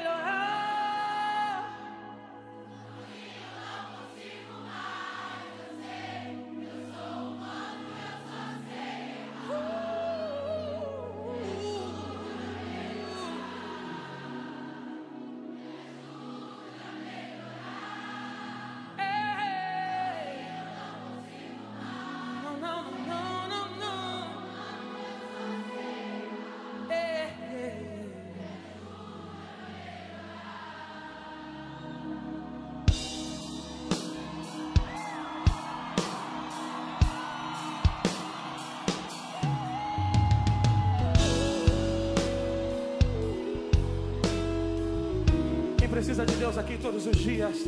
Speaker 2: Precisa de Deus aqui todos os dias?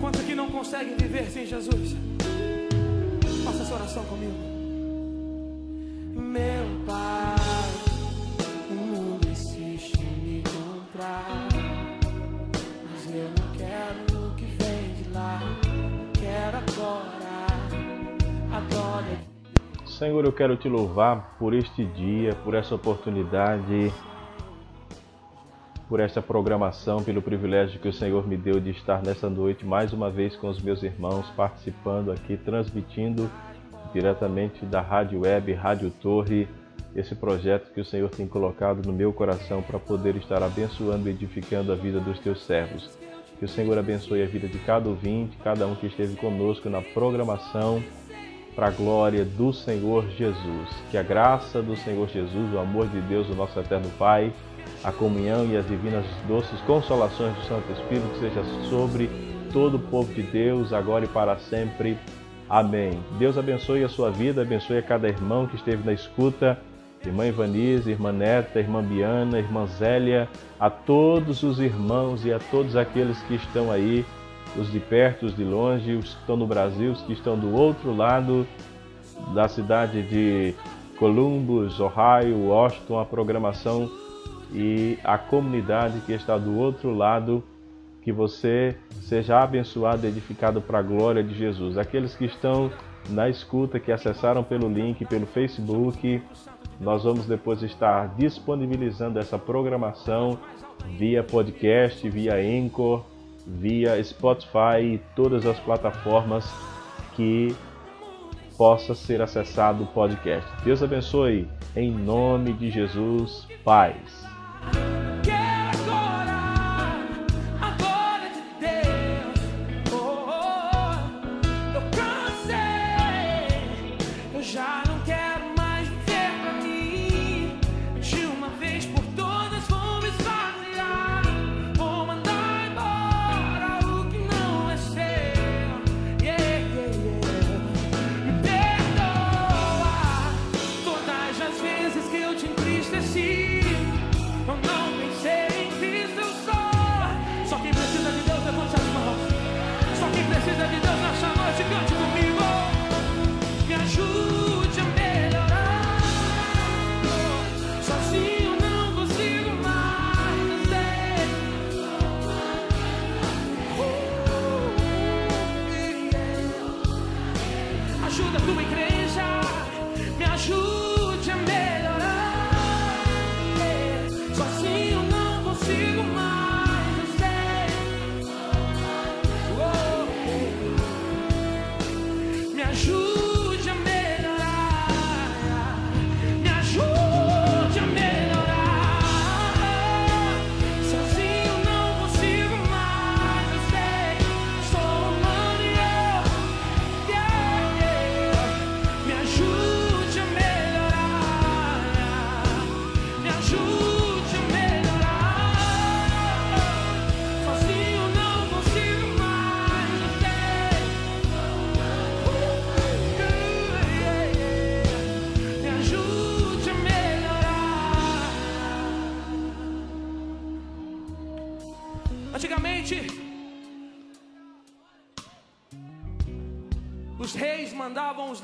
Speaker 2: Quantos aqui não conseguem viver sem Jesus? Faça essa oração comigo. Meu Pai, o mundo insiste em me encontrar. Mas eu não quero o que vem de lá. Quero agora a glória
Speaker 1: Senhor, eu quero te louvar por este dia, por essa oportunidade, por esta programação, pelo privilégio que o Senhor me deu de estar nessa noite mais uma vez com os meus irmãos, participando aqui, transmitindo diretamente da Rádio Web, Rádio Torre, esse projeto que o Senhor tem colocado no meu coração para poder estar abençoando e edificando a vida dos teus servos. Que o Senhor abençoe a vida de cada ouvinte, cada um que esteve conosco na programação, para a glória do Senhor Jesus. Que a graça do Senhor Jesus, o amor de Deus, o nosso eterno Pai, a comunhão e as divinas doces consolações do Santo Espírito seja sobre todo o povo de Deus, agora e para sempre. Amém. Deus abençoe a sua vida, abençoe a cada irmão que esteve na escuta. Irmã Ivanise, Irmã Neta, Irmã Biana, Irmã Zélia, a todos os irmãos e a todos aqueles que estão aí, os de perto, os de longe, os que estão no Brasil, os que estão do outro lado da cidade de Columbus, Ohio, Washington, a programação
Speaker 8: e a comunidade que está do outro lado. Que você seja abençoado e edificado para a glória de Jesus. Aqueles que estão na escuta, que acessaram pelo link, pelo Facebook, nós vamos depois estar disponibilizando essa programação via podcast, via Anchor, via Spotify e todas as plataformas que possa ser acessado o podcast. Deus abençoe em nome de Jesus. Paz.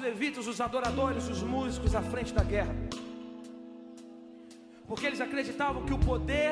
Speaker 9: Levitas, os adoradores, os músicos à frente da guerra. Porque eles acreditavam que o poder